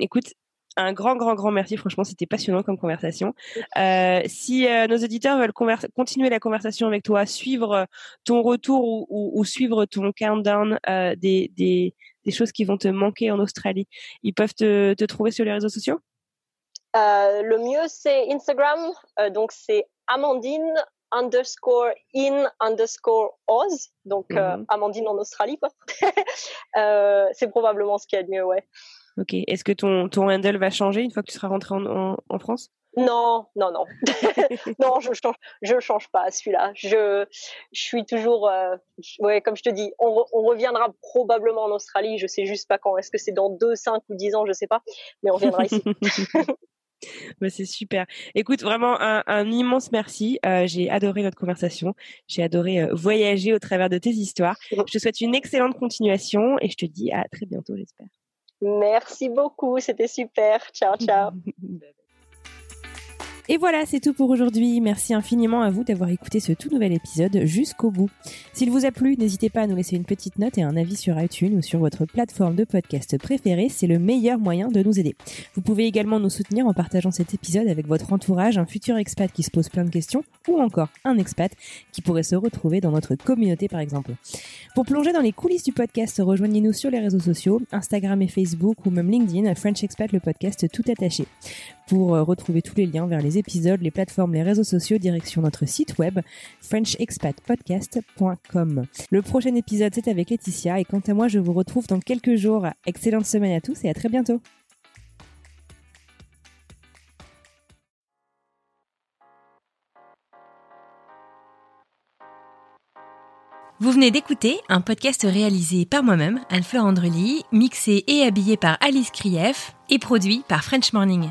Speaker 2: écoute, un grand, grand, grand merci. Franchement, c'était passionnant comme conversation. Euh, si euh, nos auditeurs veulent continuer la conversation avec toi, suivre euh, ton retour ou, ou, suivre ton countdown euh, des, des, des, choses qui vont te manquer en Australie, ils peuvent te, te trouver sur les réseaux sociaux?
Speaker 3: Le mieux, c'est Instagram. donc, c'est Amandine underscore in underscore Oz, donc mm-hmm. Amandine en Australie, quoi. c'est probablement ce qu'il y a de mieux, ouais.
Speaker 2: Ok. Est-ce que ton, ton handle va changer une fois que tu seras rentré en, en, France?
Speaker 3: Non, non, non, non, je change, je change pas celui-là. Je, je suis toujours, euh, ouais, comme je te dis, on, on, reviendra probablement en Australie. Je sais juste pas quand. Est-ce que c'est dans 2, 5 ou 10 ans, je sais pas, mais on reviendra ici.
Speaker 2: bah, c'est super. Écoute, vraiment un, un immense merci. Euh, j'ai adoré notre conversation. J'ai adoré euh, voyager au travers de tes histoires. Je te souhaite une excellente continuation et je te dis à très bientôt, j'espère.
Speaker 3: Merci beaucoup, c'était super. Ciao, ciao.
Speaker 4: Et voilà, c'est tout pour aujourd'hui. Merci infiniment à vous d'avoir écouté ce tout nouvel épisode jusqu'au bout. S'il vous a plu, n'hésitez pas à nous laisser une petite note et un avis sur iTunes ou sur votre plateforme de podcast préférée. C'est le meilleur moyen de nous aider. Vous pouvez également nous soutenir en partageant cet épisode avec votre entourage, un futur expat qui se pose plein de questions ou encore un expat qui pourrait se retrouver dans notre communauté par exemple. Pour plonger dans les coulisses du podcast, rejoignez-nous sur les réseaux sociaux, Instagram et Facebook ou même LinkedIn, French Expat le podcast tout attaché. Pour euh, retrouver tous les liens vers les les plateformes, les réseaux sociaux, direction notre site web frenchexpatpodcast.com. Le prochain épisode, c'est avec Laetitia et quant à moi, je vous retrouve dans quelques jours. Excellente semaine à tous et à très bientôt.
Speaker 2: Vous venez d'écouter un podcast réalisé par moi-même, Anne-Fleur Andrely, mixé et habillé par Alice Krief et produit par French Morning.